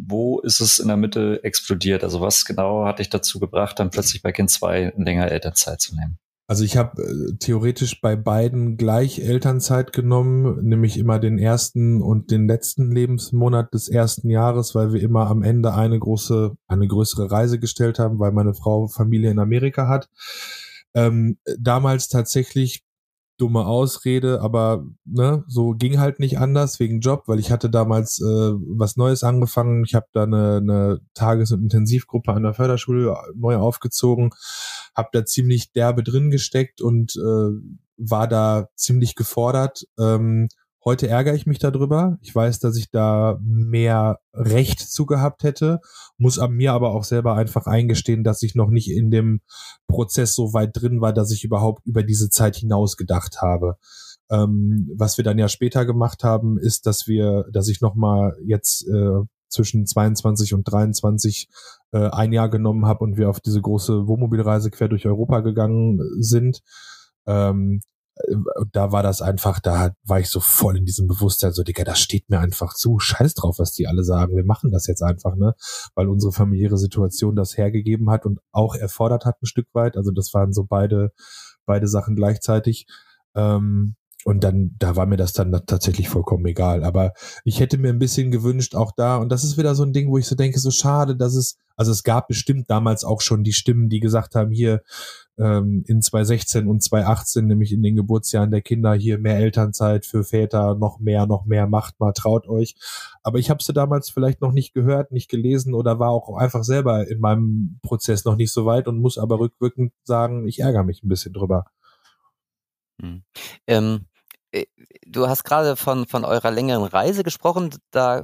wo ist es in der Mitte explodiert? Also was genau hat dich dazu gebracht, dann plötzlich bei Kind 2 länger Elternzeit zu nehmen? Also ich habe äh, theoretisch bei beiden gleich Elternzeit genommen, nämlich immer den ersten und den letzten Lebensmonat des ersten Jahres, weil wir immer am Ende eine große, eine größere Reise gestellt haben, weil meine Frau Familie in Amerika hat. Ähm, damals tatsächlich dumme Ausrede, aber ne, so ging halt nicht anders wegen Job, weil ich hatte damals äh, was Neues angefangen. Ich habe da eine, eine Tages- und Intensivgruppe an der Förderschule neu aufgezogen, habe da ziemlich derbe drin gesteckt und äh, war da ziemlich gefordert. Ähm, Heute ärgere ich mich darüber. Ich weiß, dass ich da mehr Recht zu gehabt hätte, muss an mir aber auch selber einfach eingestehen, dass ich noch nicht in dem Prozess so weit drin war, dass ich überhaupt über diese Zeit hinaus gedacht habe. Ähm, was wir dann ja später gemacht haben, ist, dass wir, dass ich nochmal jetzt äh, zwischen 22 und 23 äh, ein Jahr genommen habe und wir auf diese große Wohnmobilreise quer durch Europa gegangen sind. Ähm, äh, da war das einfach, da war ich so voll in diesem Bewusstsein, so, Digga, das steht mir einfach zu, scheiß drauf, was die alle sagen, wir machen das jetzt einfach, ne, weil unsere familiäre Situation das hergegeben hat und auch erfordert hat ein Stück weit, also das waren so beide, beide Sachen gleichzeitig, ähm, und dann, da war mir das dann tatsächlich vollkommen egal. Aber ich hätte mir ein bisschen gewünscht, auch da, und das ist wieder so ein Ding, wo ich so denke, so schade, dass es, also es gab bestimmt damals auch schon die Stimmen, die gesagt haben, hier ähm, in 2016 und 2018, nämlich in den Geburtsjahren der Kinder, hier mehr Elternzeit für Väter, noch mehr, noch mehr, macht mal, traut euch. Aber ich habe sie damals vielleicht noch nicht gehört, nicht gelesen oder war auch einfach selber in meinem Prozess noch nicht so weit und muss aber rückwirkend sagen, ich ärgere mich ein bisschen drüber. Hm. Ähm, äh, du hast gerade von, von eurer längeren Reise gesprochen. Da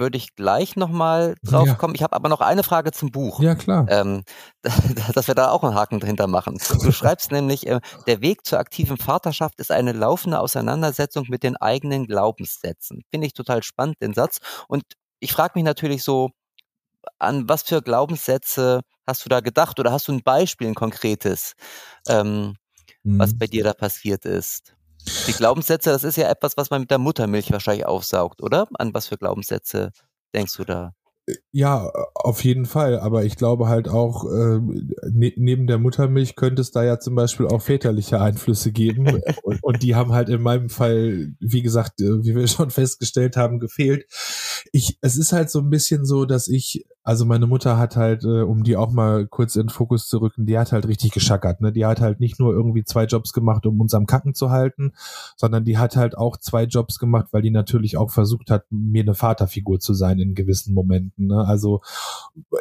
würde ich gleich nochmal drauf ja. kommen. Ich habe aber noch eine Frage zum Buch. Ja, klar. Ähm, dass wir da auch einen Haken dahinter machen. Du schreibst nämlich, äh, der Weg zur aktiven Vaterschaft ist eine laufende Auseinandersetzung mit den eigenen Glaubenssätzen. Finde ich total spannend, den Satz. Und ich frage mich natürlich so, an was für Glaubenssätze hast du da gedacht oder hast du ein Beispiel, ein konkretes, ähm, mhm. was bei dir da passiert ist? Die Glaubenssätze, das ist ja etwas, was man mit der Muttermilch wahrscheinlich aufsaugt, oder? An was für Glaubenssätze denkst du da? Ja, auf jeden Fall. Aber ich glaube halt auch, äh, ne neben der Muttermilch könnte es da ja zum Beispiel auch väterliche Einflüsse geben. und, und, die haben halt in meinem Fall, wie gesagt, äh, wie wir schon festgestellt haben, gefehlt. Ich, es ist halt so ein bisschen so, dass ich also meine Mutter hat halt, äh, um die auch mal kurz in den Fokus zu rücken, die hat halt richtig geschackert. Ne? Die hat halt nicht nur irgendwie zwei Jobs gemacht, um uns am Kacken zu halten, sondern die hat halt auch zwei Jobs gemacht, weil die natürlich auch versucht hat, mir eine Vaterfigur zu sein in gewissen Momenten. Ne? Also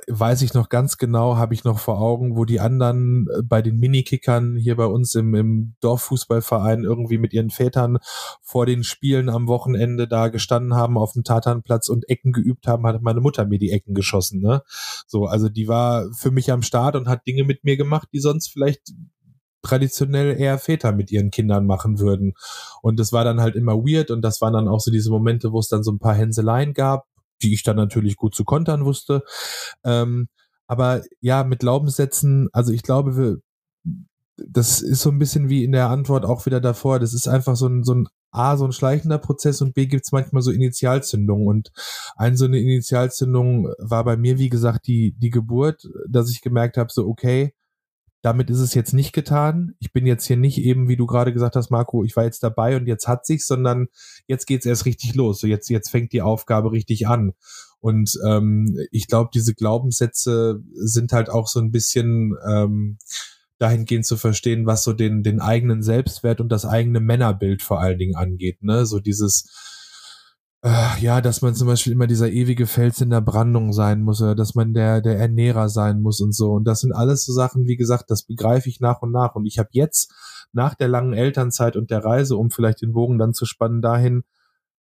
weiß ich noch ganz genau, habe ich noch vor Augen, wo die anderen äh, bei den Minikickern hier bei uns im, im Dorffußballverein irgendwie mit ihren Vätern vor den Spielen am Wochenende da gestanden haben auf dem Tatanplatz und Ecken geübt haben, hat meine Mutter mir die Ecken geschossen ne? So, also die war für mich am Start und hat Dinge mit mir gemacht, die sonst vielleicht traditionell eher Väter mit ihren Kindern machen würden. Und das war dann halt immer weird und das waren dann auch so diese Momente, wo es dann so ein paar Hänseleien gab, die ich dann natürlich gut zu kontern wusste. Ähm, aber ja, mit Glaubenssätzen, also ich glaube, wir, das ist so ein bisschen wie in der Antwort auch wieder davor. Das ist einfach so ein, so ein A, so ein schleichender Prozess und B gibt's manchmal so Initialzündungen. Und eine so eine Initialzündung war bei mir, wie gesagt, die, die Geburt, dass ich gemerkt habe, so, okay, damit ist es jetzt nicht getan. Ich bin jetzt hier nicht eben, wie du gerade gesagt hast, Marco, ich war jetzt dabei und jetzt hat sich's, sondern jetzt geht's erst richtig los. So jetzt, jetzt fängt die Aufgabe richtig an. Und ähm, ich glaube, diese Glaubenssätze sind halt auch so ein bisschen ähm, dahingehend zu verstehen, was so den, den eigenen Selbstwert und das eigene Männerbild vor allen Dingen angeht. Ne? So dieses, ja, dass man zum Beispiel immer dieser ewige Fels in der Brandung sein muss oder dass man der, der Ernährer sein muss und so. Und das sind alles so Sachen, wie gesagt, das begreife ich nach und nach. Und ich habe jetzt nach der langen Elternzeit und der Reise, um vielleicht den Bogen dann zu spannen, dahin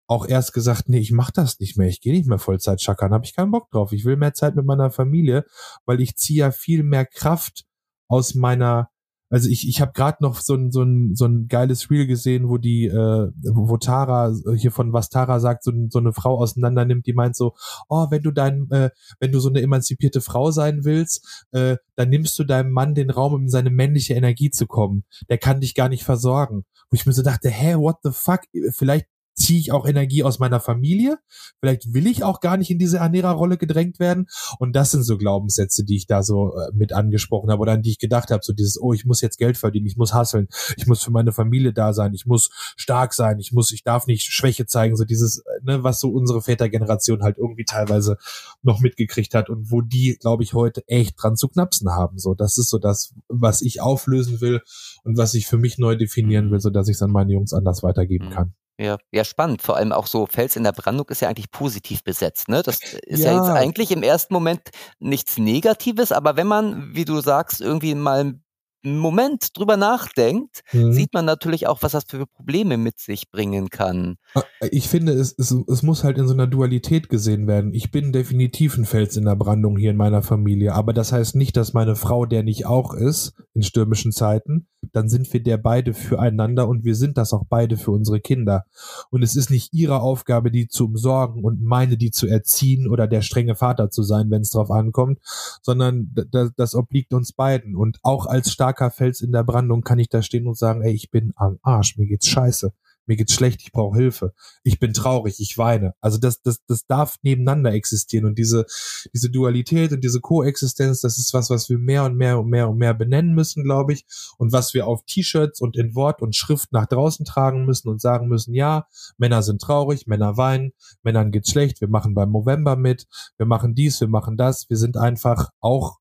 auch erst gesagt, nee, ich mach das nicht mehr, ich gehe nicht mehr Vollzeit schackern, habe ich keinen Bock drauf. Ich will mehr Zeit mit meiner Familie, weil ich ziehe ja viel mehr Kraft aus meiner Also ich, ich habe gerade noch so ein, so, ein, so ein geiles Reel gesehen, wo die, äh, wo Tara, hier von was Tara sagt, so, so eine Frau auseinander nimmt, die meint so, oh, wenn du dein, äh, wenn du so eine emanzipierte Frau sein willst, äh, dann nimmst du deinem Mann den Raum, um in seine männliche Energie zu kommen. Der kann dich gar nicht versorgen. Wo ich mir so dachte, hä, what the fuck? Vielleicht ziehe ich auch Energie aus meiner Familie. Vielleicht will ich auch gar nicht in diese Ernährerrolle gedrängt werden. Und das sind so Glaubenssätze, die ich da so äh, mit angesprochen habe oder an die ich gedacht habe. So dieses, oh, ich muss jetzt Geld verdienen, ich muss hasseln, ich muss für meine Familie da sein, ich muss stark sein, ich muss, ich darf nicht Schwäche zeigen. So dieses, äh, ne, was so unsere Vätergeneration halt irgendwie teilweise noch mitgekriegt hat und wo die, glaube ich, heute echt dran zu knapsen haben. So, das ist so das, was ich auflösen will und was ich für mich neu definieren will, so dass ich es an meine Jungs anders weitergeben mhm. kann. Ja, ja, spannend. Vor allem auch so Fels in der Brandung ist ja eigentlich positiv besetzt. Ne? Das ist ja. ja jetzt eigentlich im ersten Moment nichts Negatives, aber wenn man, wie du sagst, irgendwie mal Moment drüber nachdenkt, mhm. sieht man natürlich auch, was das für Probleme mit sich bringen kann. Ah, ich finde, es, es, es muss halt in so einer Dualität gesehen werden. Ich bin definitiv ein Fels in der Brandung hier in meiner Familie, aber das heißt nicht, dass meine Frau der nicht auch ist in stürmischen Zeiten. Dann sind wir der beide füreinander und wir sind das auch beide für unsere Kinder. Und es ist nicht ihre Aufgabe, die zu umsorgen und meine, die zu erziehen oder der strenge Vater zu sein, wenn es drauf ankommt, sondern das, obliegt uns beiden. Und auch als starker Fels in der Brandung kann ich da stehen und sagen, ey, ich bin am Arsch, mir geht's scheiße, mir geht's schlecht, ich brauche Hilfe, ich bin traurig, ich weine. Also das, das, das darf nebeneinander existieren und diese, diese Dualität und diese Koexistenz, das ist was, was wir mehr und mehr und mehr und mehr benennen müssen, glaube ich, und was wir auf T-Shirts und in Wort und Schrift nach draußen tragen müssen und sagen müssen, ja, Männer sind traurig, Männer weinen, Männern geht's schlecht, wir machen beim November mit, wir machen dies, wir machen das, wir sind einfach auch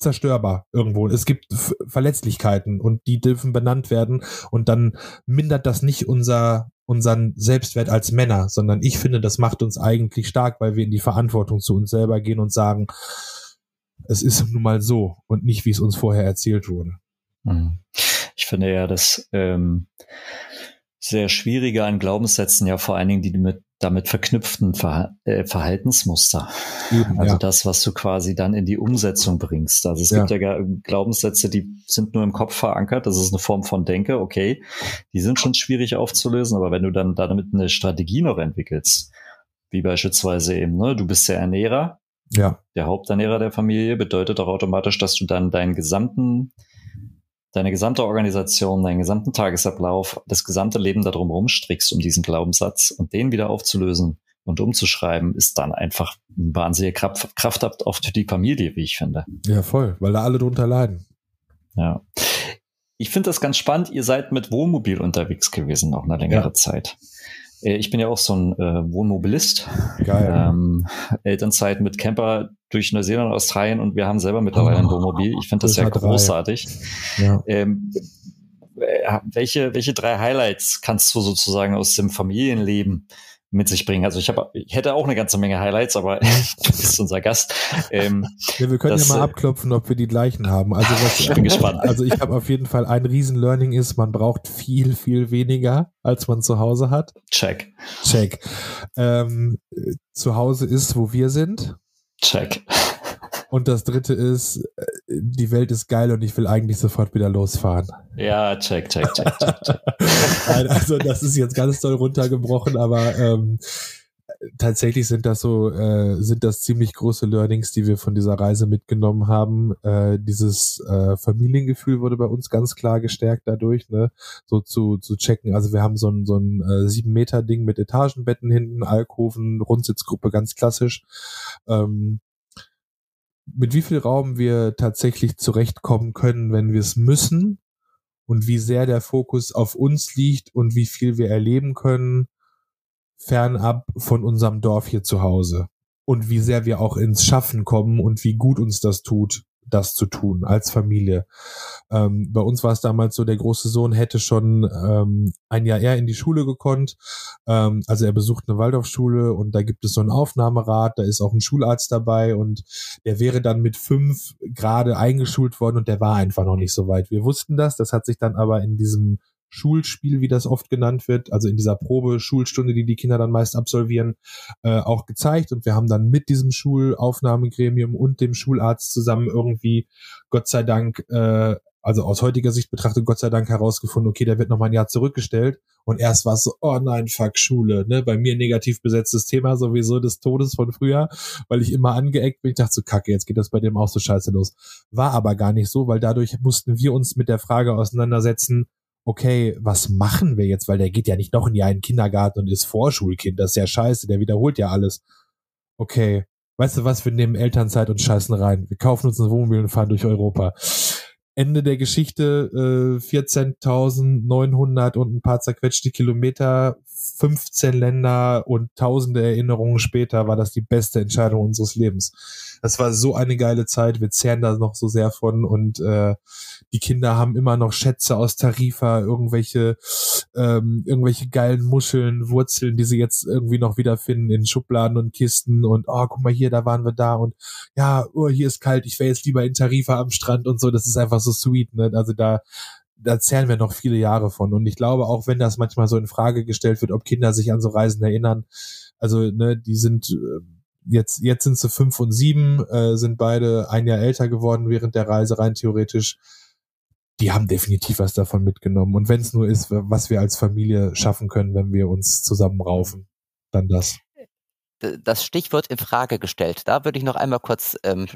zerstörbar irgendwo. Es gibt Verletzlichkeiten und die dürfen benannt werden und dann mindert das nicht unser unseren Selbstwert als Männer, sondern ich finde, das macht uns eigentlich stark, weil wir in die Verantwortung zu uns selber gehen und sagen, es ist nun mal so und nicht, wie es uns vorher erzählt wurde. Mhm. Ich finde ja, dass ähm, sehr schwierige an Glaubenssätzen ja vor allen Dingen die mit damit verknüpften Ver äh, Verhaltensmuster. Eben, also ja. das, was du quasi dann in die Umsetzung bringst. Also es ja. gibt ja Glaubenssätze, die sind nur im Kopf verankert. Das ist eine Form von Denke, okay. Die sind schon schwierig aufzulösen, aber wenn du dann damit eine Strategie noch entwickelst, wie beispielsweise eben, ne, du bist der Ernährer, ja. der Haupternährer der Familie, bedeutet auch automatisch, dass du dann deinen gesamten deine gesamte Organisation, deinen gesamten Tagesablauf, das gesamte Leben darum rumstrickst um diesen Glaubenssatz und den wieder aufzulösen und umzuschreiben, ist dann einfach ein wahnsinniger Kraft, Kraft auf die Familie, wie ich finde. Ja, voll, weil da alle drunter leiden. Ja. Ich finde das ganz spannend. Ihr seid mit Wohnmobil unterwegs gewesen, auch eine längere ja. Zeit. Äh, ich bin ja auch so ein äh, Wohnmobilist. Geil. Ähm, Elternzeit mit Camper durch Neuseeland und Australien und wir haben selber mittlerweile oh, ein Wohnmobil. Ich finde das ja großartig. Ja. Ähm, äh, welche, welche drei Highlights kannst du sozusagen aus dem Familienleben mit sich bringen. Also ich habe, ich hätte auch eine ganze Menge Highlights, aber du bist unser Gast. Ähm, ja, wir können das, ja mal äh, abklopfen, ob wir die gleichen haben. Also was, ich bin gespannt. Also ich habe auf jeden Fall ein Riesen-Learning ist, man braucht viel, viel weniger, als man zu Hause hat. Check. Check. Ähm, zu Hause ist, wo wir sind. Check. Und das dritte ist, die Welt ist geil und ich will eigentlich sofort wieder losfahren. Ja, check, check, check, check, check. also das ist jetzt ganz toll runtergebrochen, aber ähm, tatsächlich sind das so, äh, sind das ziemlich große Learnings, die wir von dieser Reise mitgenommen haben. Äh, dieses äh, Familiengefühl wurde bei uns ganz klar gestärkt dadurch, ne? So zu, zu checken. Also wir haben so ein, so ein äh, sieben Meter Ding mit Etagenbetten hinten, Alkoven, Rundsitzgruppe, ganz klassisch. Ähm, mit wie viel Raum wir tatsächlich zurechtkommen können, wenn wir es müssen und wie sehr der Fokus auf uns liegt und wie viel wir erleben können, fernab von unserem Dorf hier zu Hause und wie sehr wir auch ins Schaffen kommen und wie gut uns das tut, das zu tun als Familie. Ähm, bei uns war es damals so, der große Sohn hätte schon ähm, ein Jahr eher in die Schule gekonnt. Ähm, also er besucht eine Waldorfschule und da gibt es so einen Aufnahmerat, da ist auch ein Schularzt dabei und der wäre dann mit fünf gerade eingeschult worden und der war einfach noch nicht so weit. Wir wussten das, das hat sich dann aber in diesem Schulspiel, wie das oft genannt wird, also in dieser Probe-Schulstunde, die die Kinder dann meist absolvieren, äh, auch gezeigt. Und wir haben dann mit diesem Schulaufnahmegremium und dem Schularzt zusammen irgendwie, Gott sei Dank, äh, also aus heutiger Sicht betrachtet, Gott sei Dank herausgefunden, okay, der wird noch mal ein Jahr zurückgestellt. Und erst war es so, oh nein, fuck, Schule, ne? Bei mir negativ besetztes Thema sowieso des Todes von früher, weil ich immer angeeckt bin. Ich dachte so, kacke, jetzt geht das bei dem auch so scheiße los. War aber gar nicht so, weil dadurch mussten wir uns mit der Frage auseinandersetzen, okay, was machen wir jetzt? Weil der geht ja nicht noch in den Kindergarten und ist Vorschulkind. Das ist ja scheiße, der wiederholt ja alles. Okay, weißt du was, wir nehmen Elternzeit und scheißen rein. Wir kaufen uns ein Wohnmobil und fahren durch Europa. Ende der Geschichte äh, 14.900 und ein paar zerquetschte Kilometer, 15 Länder und tausende Erinnerungen später war das die beste Entscheidung unseres Lebens. Das war so eine geile Zeit, wir zehren da noch so sehr von und äh, die Kinder haben immer noch Schätze aus Tarifa, irgendwelche ähm, irgendwelche geilen Muscheln, Wurzeln, die sie jetzt irgendwie noch wiederfinden in Schubladen und Kisten und oh, guck mal hier, da waren wir da und ja, oh, hier ist kalt, ich wäre jetzt lieber in Tarifa am Strand und so, das ist einfach so sweet, ne? Also da da zählen wir noch viele Jahre von. Und ich glaube, auch wenn das manchmal so in Frage gestellt wird, ob Kinder sich an so Reisen erinnern, also ne, die sind äh, jetzt, jetzt sind sie fünf und sieben, äh, sind beide ein Jahr älter geworden während der Reise rein theoretisch. Die haben definitiv was davon mitgenommen. Und wenn es nur ist, was wir als Familie schaffen können, wenn wir uns zusammenraufen, dann das. Das Stichwort in Frage gestellt. Da würde ich noch einmal kurz ähm,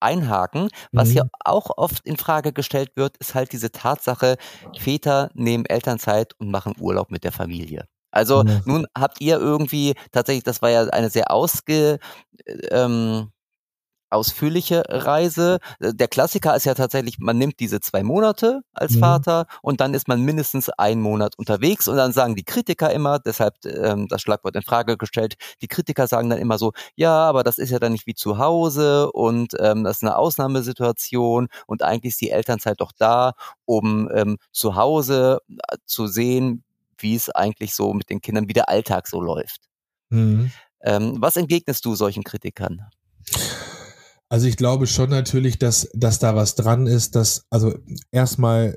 einhaken. Was mhm. hier auch oft in Frage gestellt wird, ist halt diese Tatsache, Väter nehmen Elternzeit und machen Urlaub mit der Familie. Also mhm. nun habt ihr irgendwie tatsächlich, das war ja eine sehr ausge, ähm, ausführliche Reise. Äh, der Klassiker ist ja tatsächlich, man nimmt diese zwei Monate als mhm. Vater und dann ist man mindestens einen Monat unterwegs und dann sagen die Kritiker immer, deshalb ähm, das Schlagwort in Frage gestellt, die Kritiker sagen dann immer so, ja, aber das ist ja dann nicht wie zu Hause und ähm, das ist eine Ausnahmesituation und eigentlich ist die Elternzeit doch da, um ähm, zu Hause äh, zu sehen, wie es eigentlich so mit den Kindern, wie der Alltag so läuft. Mhm. Ähm, was entgegnest du solchen Kritikern? Also ich glaube schon natürlich, dass, dass da was dran ist, dass, also erstmal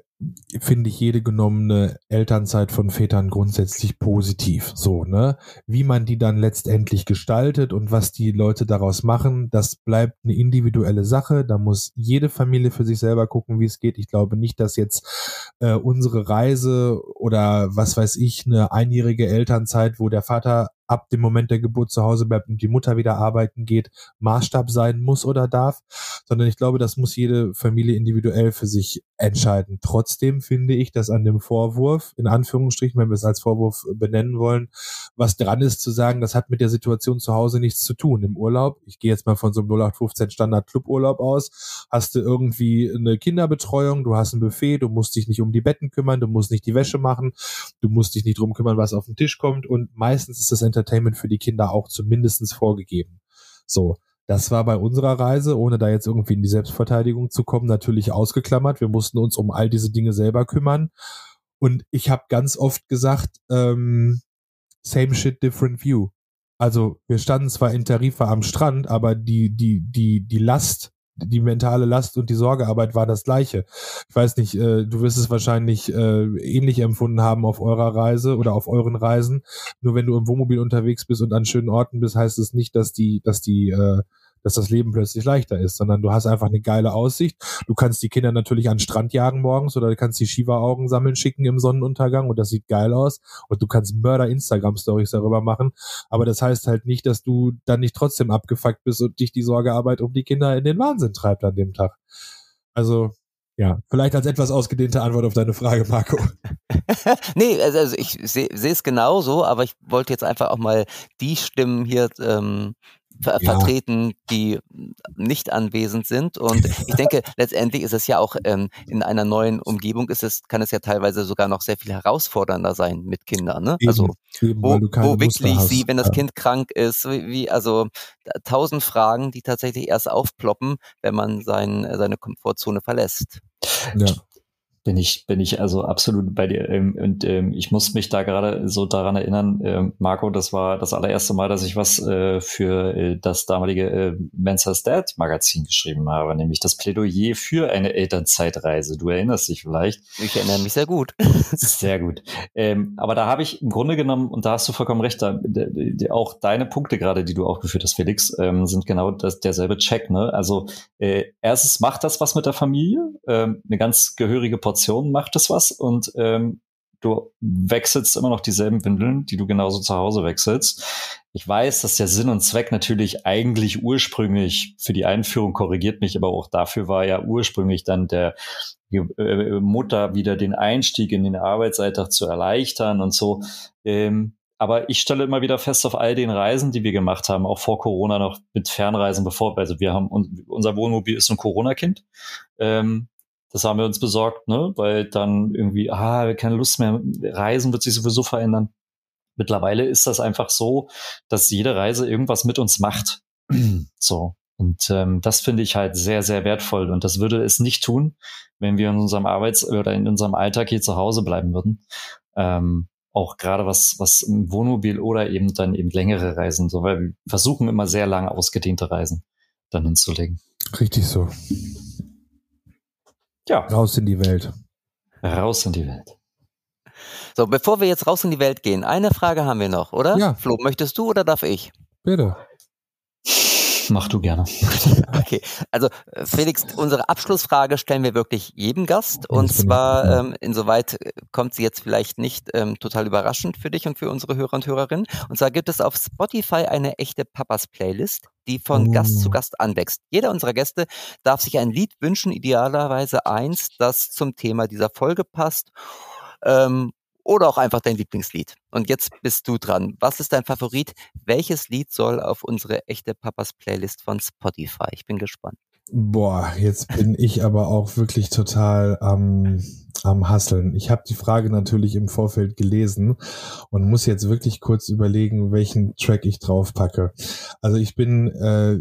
finde ich jede genommene Elternzeit von Vätern grundsätzlich positiv. So, ne? Wie man die dann letztendlich gestaltet und was die Leute daraus machen, das bleibt eine individuelle Sache. Da muss jede Familie für sich selber gucken, wie es geht. Ich glaube nicht, dass jetzt äh, unsere Reise oder was weiß ich, eine einjährige Elternzeit, wo der Vater ab dem Moment der Geburt zu Hause bleibt und die Mutter wieder arbeiten geht, Maßstab sein muss oder darf, sondern ich glaube, das muss jede Familie individuell für sich entscheiden. Trotzdem finde ich, dass an dem Vorwurf, in Anführungsstrichen, wenn wir es als Vorwurf benennen wollen, was dran ist zu sagen, das hat mit der Situation zu Hause nichts zu tun. Im Urlaub, ich gehe jetzt mal von so einem 0815 Standard Cluburlaub aus, hast du irgendwie eine Kinderbetreuung, du hast ein Buffet, du musst dich nicht um die Betten kümmern, du musst nicht die Wäsche machen, du musst dich nicht drum kümmern, was auf den Tisch kommt und meistens ist das für die Kinder auch zumindestens vorgegeben. So. Das war bei unserer Reise, ohne da jetzt irgendwie in die Selbstverteidigung zu kommen, natürlich ausgeklammert. Wir mussten uns um all diese Dinge selber kümmern. Und ich habe ganz oft gesagt, ähm, same shit, different view. Also wir standen zwar in Tarifa am Strand, aber die, die, die, die Last die mentale Last und die Sorgearbeit war das gleiche. Ich weiß nicht, äh, du wirst es wahrscheinlich äh, ähnlich empfunden haben auf eurer Reise oder auf euren Reisen. Nur wenn du im Wohnmobil unterwegs bist und an schönen Orten bist, heißt es nicht, dass die, dass die äh, dass das Leben plötzlich leichter ist, sondern du hast einfach eine geile Aussicht. Du kannst die Kinder natürlich an den Strand jagen morgens oder du kannst die Shiva-Augen sammeln schicken im Sonnenuntergang und das sieht geil aus. Und du kannst Mörder-Instagram-Stories darüber machen. Aber das heißt halt nicht, dass du dann nicht trotzdem abgefuckt bist und dich die Sorgearbeit um die Kinder in den Wahnsinn treibt an dem Tag. Also, ja, vielleicht als etwas ausgedehnte Antwort auf deine Frage, Marco. nee, also, also ich sehe es genauso, aber ich wollte jetzt einfach auch mal die Stimmen hier ähm, ver ja. vertreten, die nicht anwesend sind. Und ich denke, letztendlich ist es ja auch ähm, in einer neuen Umgebung ist es, kann es ja teilweise sogar noch sehr viel herausfordernder sein mit Kindern. Ne? Eben, also eben, wo, wo wickle ich sie, wenn das Kind krank ist? Wie, also tausend Fragen, die tatsächlich erst aufploppen, wenn man sein, seine Komfortzone verlässt. Ja. Bin ich, bin ich also absolut bei dir. Ähm, und ähm, ich muss mich da gerade so daran erinnern, äh, Marco, das war das allererste Mal, dass ich was äh, für äh, das damalige äh, Mensa's Dad Magazin geschrieben habe, nämlich das Plädoyer für eine Elternzeitreise. Du erinnerst dich vielleicht. Ich erinnere mich sehr gut. sehr gut. Ähm, aber da habe ich im Grunde genommen, und da hast du vollkommen recht, da, auch deine Punkte gerade, die du aufgeführt hast, Felix, ähm, sind genau das, derselbe Check. Ne? Also äh, erstens macht das was mit der Familie, ähm, eine ganz gehörige Portion macht es was und ähm, du wechselst immer noch dieselben Windeln, die du genauso zu Hause wechselst. Ich weiß, dass der Sinn und Zweck natürlich eigentlich ursprünglich für die Einführung korrigiert mich, aber auch dafür war ja ursprünglich dann der äh, Mutter wieder den Einstieg in den Arbeitsalltag zu erleichtern und so. Ähm, aber ich stelle immer wieder fest auf all den Reisen, die wir gemacht haben, auch vor Corona noch mit Fernreisen, bevor, also wir haben, unser Wohnmobil ist ein Corona-Kind. Ähm, das haben wir uns besorgt, ne? weil dann irgendwie, ah, wir keine Lust mehr, Reisen wird sich sowieso verändern. Mittlerweile ist das einfach so, dass jede Reise irgendwas mit uns macht. so. Und ähm, das finde ich halt sehr, sehr wertvoll. Und das würde es nicht tun, wenn wir in unserem Arbeits- oder in unserem Alltag hier zu Hause bleiben würden. Ähm, auch gerade was, was im Wohnmobil oder eben dann eben längere Reisen, so, weil wir versuchen immer sehr lange ausgedehnte Reisen dann hinzulegen. Richtig so. Ja. Raus in die Welt. Raus in die Welt. So, bevor wir jetzt raus in die Welt gehen, eine Frage haben wir noch, oder? Ja. Flo, möchtest du oder darf ich? Bitte. Mach du gerne. Okay, also äh, Felix, unsere Abschlussfrage stellen wir wirklich jedem Gast und zwar, ähm, insoweit äh, kommt sie jetzt vielleicht nicht ähm, total überraschend für dich und für unsere Hörer und Hörerinnen. Und zwar gibt es auf Spotify eine echte Papas-Playlist, die von oh. Gast zu Gast anwächst. Jeder unserer Gäste darf sich ein Lied wünschen, idealerweise eins, das zum Thema dieser Folge passt. Ähm, oder auch einfach dein Lieblingslied. Und jetzt bist du dran. Was ist dein Favorit? Welches Lied soll auf unsere echte Papas Playlist von Spotify? Ich bin gespannt. Boah, jetzt bin ich aber auch wirklich total am, am Hasseln. Ich habe die Frage natürlich im Vorfeld gelesen und muss jetzt wirklich kurz überlegen, welchen Track ich draufpacke. Also ich bin äh,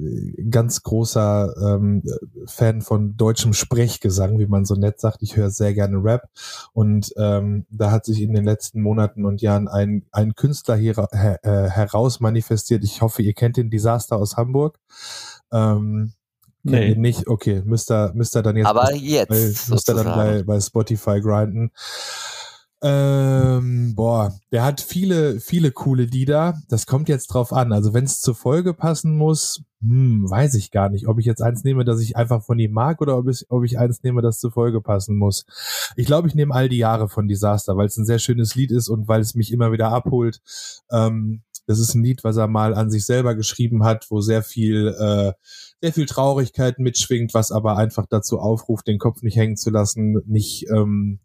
ganz großer ähm, Fan von deutschem Sprechgesang, wie man so nett sagt. Ich höre sehr gerne Rap und ähm, da hat sich in den letzten Monaten und Jahren ein, ein Künstler hier her, äh, heraus manifestiert. Ich hoffe, ihr kennt den Desaster aus Hamburg. Ähm, Nee. Nicht, okay, müsst ihr, müsst ihr dann jetzt, Aber jetzt bei, müsst ihr dann bei, bei Spotify grinden. Ähm, boah, der hat viele, viele coole Lieder. Das kommt jetzt drauf an. Also wenn es zur Folge passen muss, hm, weiß ich gar nicht, ob ich jetzt eins nehme, das ich einfach von ihm mag oder ob ich, ob ich eins nehme, das zur Folge passen muss. Ich glaube, ich nehme all die Jahre von Disaster, weil es ein sehr schönes Lied ist und weil es mich immer wieder abholt. Ähm, das ist ein Lied, was er mal an sich selber geschrieben hat, wo sehr viel, äh, sehr viel Traurigkeit mitschwingt, was aber einfach dazu aufruft, den Kopf nicht hängen zu lassen, nicht ähm,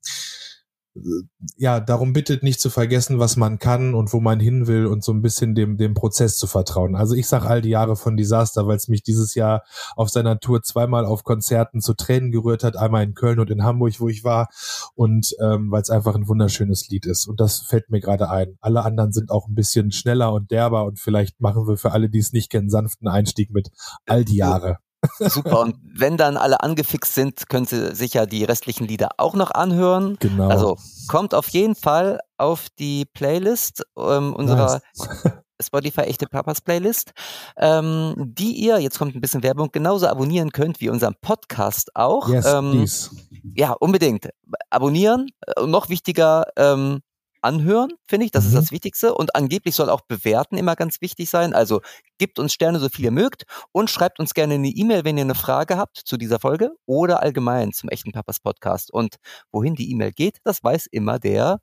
ja, darum bittet, nicht zu vergessen, was man kann und wo man hin will und so ein bisschen dem, dem Prozess zu vertrauen. Also ich sag all die Jahre von Desaster, weil es mich dieses Jahr auf seiner Tour zweimal auf Konzerten zu Tränen gerührt hat, einmal in Köln und in Hamburg, wo ich war und ähm, weil es einfach ein wunderschönes Lied ist und das fällt mir gerade ein. Alle anderen sind auch ein bisschen schneller und derber und vielleicht machen wir für alle, die es nicht kennen, sanften Einstieg mit all die Jahre. Super. Und wenn dann alle angefixt sind, können Sie sicher die restlichen Lieder auch noch anhören. Genau. Also kommt auf jeden Fall auf die Playlist ähm, unserer nice. Spotify Echte Papas Playlist, ähm, die ihr, jetzt kommt ein bisschen Werbung, genauso abonnieren könnt wie unseren Podcast auch. Yes, ähm, please. Ja, unbedingt. Abonnieren. Und noch wichtiger, ähm, anhören, finde ich. Das mhm. ist das Wichtigste. Und angeblich soll auch bewerten immer ganz wichtig sein. Also gebt uns Sterne, so viel ihr mögt und schreibt uns gerne eine E-Mail, wenn ihr eine Frage habt zu dieser Folge oder allgemein zum echten Papas Podcast. Und wohin die E-Mail geht, das weiß immer der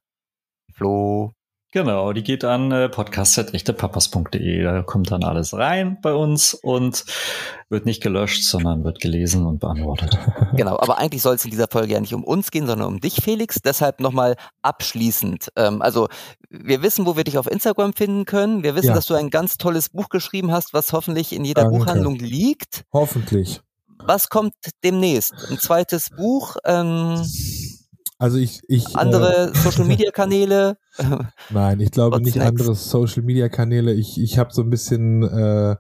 Flo. Genau, die geht an äh, podcast.echtepapas.de. Da kommt dann alles rein bei uns und wird nicht gelöscht, sondern wird gelesen und beantwortet. Genau, aber eigentlich soll es in dieser Folge ja nicht um uns gehen, sondern um dich, Felix. Deshalb nochmal abschließend. Ähm, also, wir wissen, wo wir dich auf Instagram finden können. Wir wissen, ja. dass du ein ganz tolles Buch geschrieben hast, was hoffentlich in jeder Danke. Buchhandlung liegt. Hoffentlich. Was kommt demnächst? Ein zweites Buch? Ähm, also ich, ich andere äh, Social Media Kanäle. Nein, ich glaube nicht andere Social Media Kanäle. Ich, ich habe so ein bisschen äh,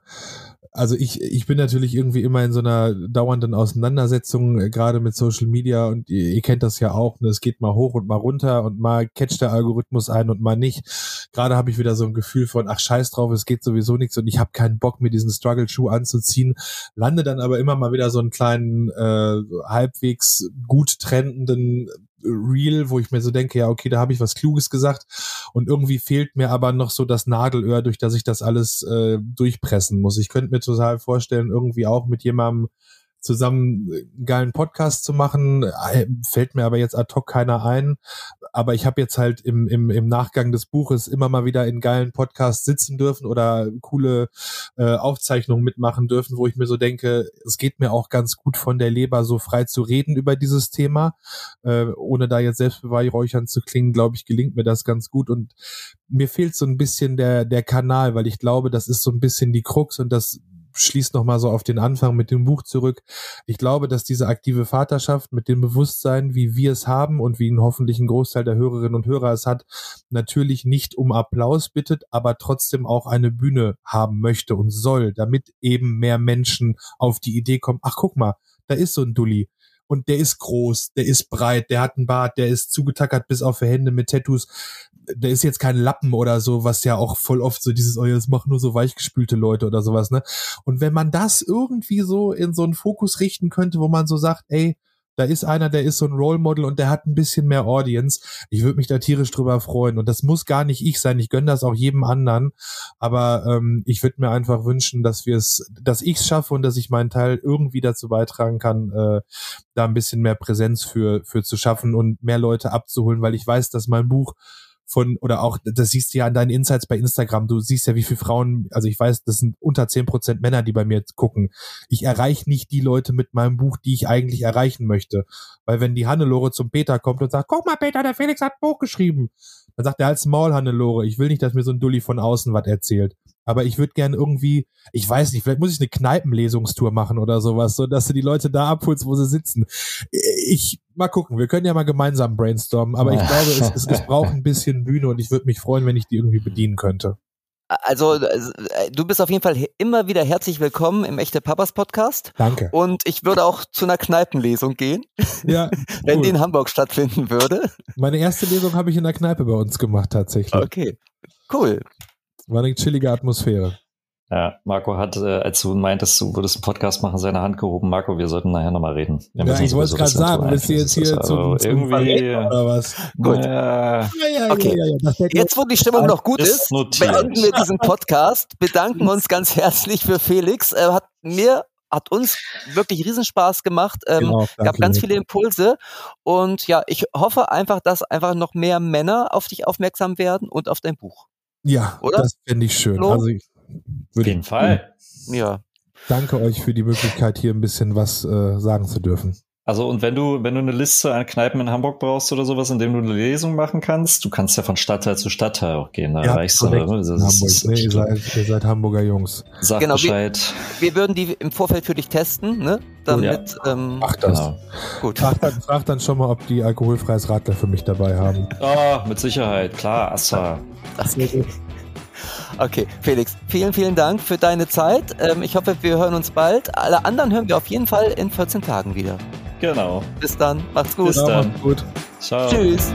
also ich, ich bin natürlich irgendwie immer in so einer dauernden Auseinandersetzung, äh, gerade mit Social Media und ihr, ihr kennt das ja auch, ne? es geht mal hoch und mal runter und mal catcht der Algorithmus ein und mal nicht. Gerade habe ich wieder so ein Gefühl von, ach scheiß drauf, es geht sowieso nichts und ich habe keinen Bock, mir diesen Struggle-Schuh anzuziehen, lande dann aber immer mal wieder so einen kleinen, äh, halbwegs gut trendenden Real, wo ich mir so denke, ja, okay, da habe ich was Kluges gesagt und irgendwie fehlt mir aber noch so das Nadelöhr, durch das ich das alles äh, durchpressen muss. Ich könnte mir total vorstellen, irgendwie auch mit jemandem zusammen einen geilen Podcast zu machen, äh, fällt mir aber jetzt ad hoc keiner ein. Aber ich habe jetzt halt im, im, im Nachgang des Buches immer mal wieder in geilen Podcasts sitzen dürfen oder coole äh, Aufzeichnungen mitmachen dürfen, wo ich mir so denke, es geht mir auch ganz gut von der Leber, so frei zu reden über dieses Thema. Äh, ohne da jetzt selbstbeweihräuchern zu klingen, glaube ich, gelingt mir das ganz gut. Und mir fehlt so ein bisschen der, der Kanal, weil ich glaube, das ist so ein bisschen die Krux und das schließt nochmal so auf den Anfang mit dem Buch zurück. Ich glaube, dass diese aktive Vaterschaft mit dem Bewusstsein, wie wir es haben und wie ein hoffentlich ein Großteil der Hörerinnen und Hörer es hat, natürlich nicht um Applaus bittet, aber trotzdem auch eine Bühne haben möchte und soll, damit eben mehr Menschen auf die Idee kommen, ach guck mal, da ist so ein Dulli und der ist groß, der ist breit, der hat einen Bart, der ist zugetackert bis auf die Hände mit Tattoos. Der ist jetzt kein Lappen oder so, was ja auch voll oft so dieses, oh ja, das machen nur so weichgespülte Leute oder sowas, ne? Und wenn man das irgendwie so in so einen Fokus richten könnte, wo man so sagt, ey, da ist einer, der ist so ein Role Model und der hat ein bisschen mehr Audience. Ich würde mich da tierisch drüber freuen. Und das muss gar nicht ich sein. Ich gönne das auch jedem anderen. Aber ähm, ich würde mir einfach wünschen, dass wir es, dass ich es schaffe und dass ich meinen Teil irgendwie dazu beitragen kann, äh, da ein bisschen mehr Präsenz für, für zu schaffen und mehr Leute abzuholen, weil ich weiß, dass mein Buch von, oder auch, das siehst du ja an deinen Insights bei Instagram, du siehst ja, wie viele Frauen, also ich weiß, das sind unter zehn Prozent Männer, die bei mir gucken. Ich erreiche nicht die Leute mit meinem Buch, die ich eigentlich erreichen möchte. Weil wenn die Hannelore zum Peter kommt und sagt, guck mal, Peter, der Felix hat ein Buch geschrieben, dann sagt er als Maul, Hannelore, ich will nicht, dass mir so ein Dulli von außen was erzählt. Aber ich würde gern irgendwie, ich weiß nicht, vielleicht muss ich eine Kneipenlesungstour machen oder sowas, so dass du die Leute da abholst, wo sie sitzen. Ich mal gucken, wir können ja mal gemeinsam brainstormen, aber ich glaube, es, es, es braucht ein bisschen Bühne und ich würde mich freuen, wenn ich die irgendwie bedienen könnte. Also, äh, du bist auf jeden Fall immer wieder herzlich willkommen im Echte Papas Podcast. Danke. Und ich würde auch zu einer Kneipenlesung gehen. Ja. wenn cool. die in Hamburg stattfinden würde. Meine erste Lesung habe ich in der Kneipe bei uns gemacht, tatsächlich. Okay. Cool. War eine chillige Atmosphäre. Ja, Marco hat, äh, als du meintest, du würdest einen Podcast machen, seine Hand gehoben. Marco, wir sollten nachher nochmal reden. Wir ja, ich wollte es gerade sagen, bist du jetzt hier also zum, irgendwie oder was? Gut. Ja, ja, okay. jetzt, wo die Stimmung noch gut ist, notiert. beenden wir diesen Podcast, bedanken uns ganz herzlich für Felix. Er hat mir hat uns wirklich Riesenspaß gemacht. Ähm, genau, gab ganz viele Impulse. Und ja, ich hoffe einfach, dass einfach noch mehr Männer auf dich aufmerksam werden und auf dein Buch. Ja, Oder? das fände ich schön. Also ich, auf jeden Fall. Ja. Danke euch für die Möglichkeit, hier ein bisschen was äh, sagen zu dürfen. Also und wenn du, wenn du eine Liste an Kneipen in Hamburg brauchst oder sowas, in dem du eine Lesung machen kannst, du kannst ja von Stadtteil zu Stadtteil auch gehen. Da ja, erreichst du. Ne? Das ist, nee, ihr, seid, ihr seid Hamburger Jungs. Sag genau, Bescheid. Wir, wir, würden die im Vorfeld für dich testen, ne? Damit. Ja. Ähm, Ach das. Genau. Gut. Frag dann, frag dann schon mal, ob die alkoholfreies Radler für mich dabei haben. Oh, mit Sicherheit, klar, Assa. Okay. Okay, Felix, vielen, vielen Dank für deine Zeit. Ähm, ich hoffe, wir hören uns bald. Alle anderen hören wir auf jeden Fall in 14 Tagen wieder. Genau. Bis dann. Macht's gut. Bis dann. Macht's gut. Ciao. Tschüss.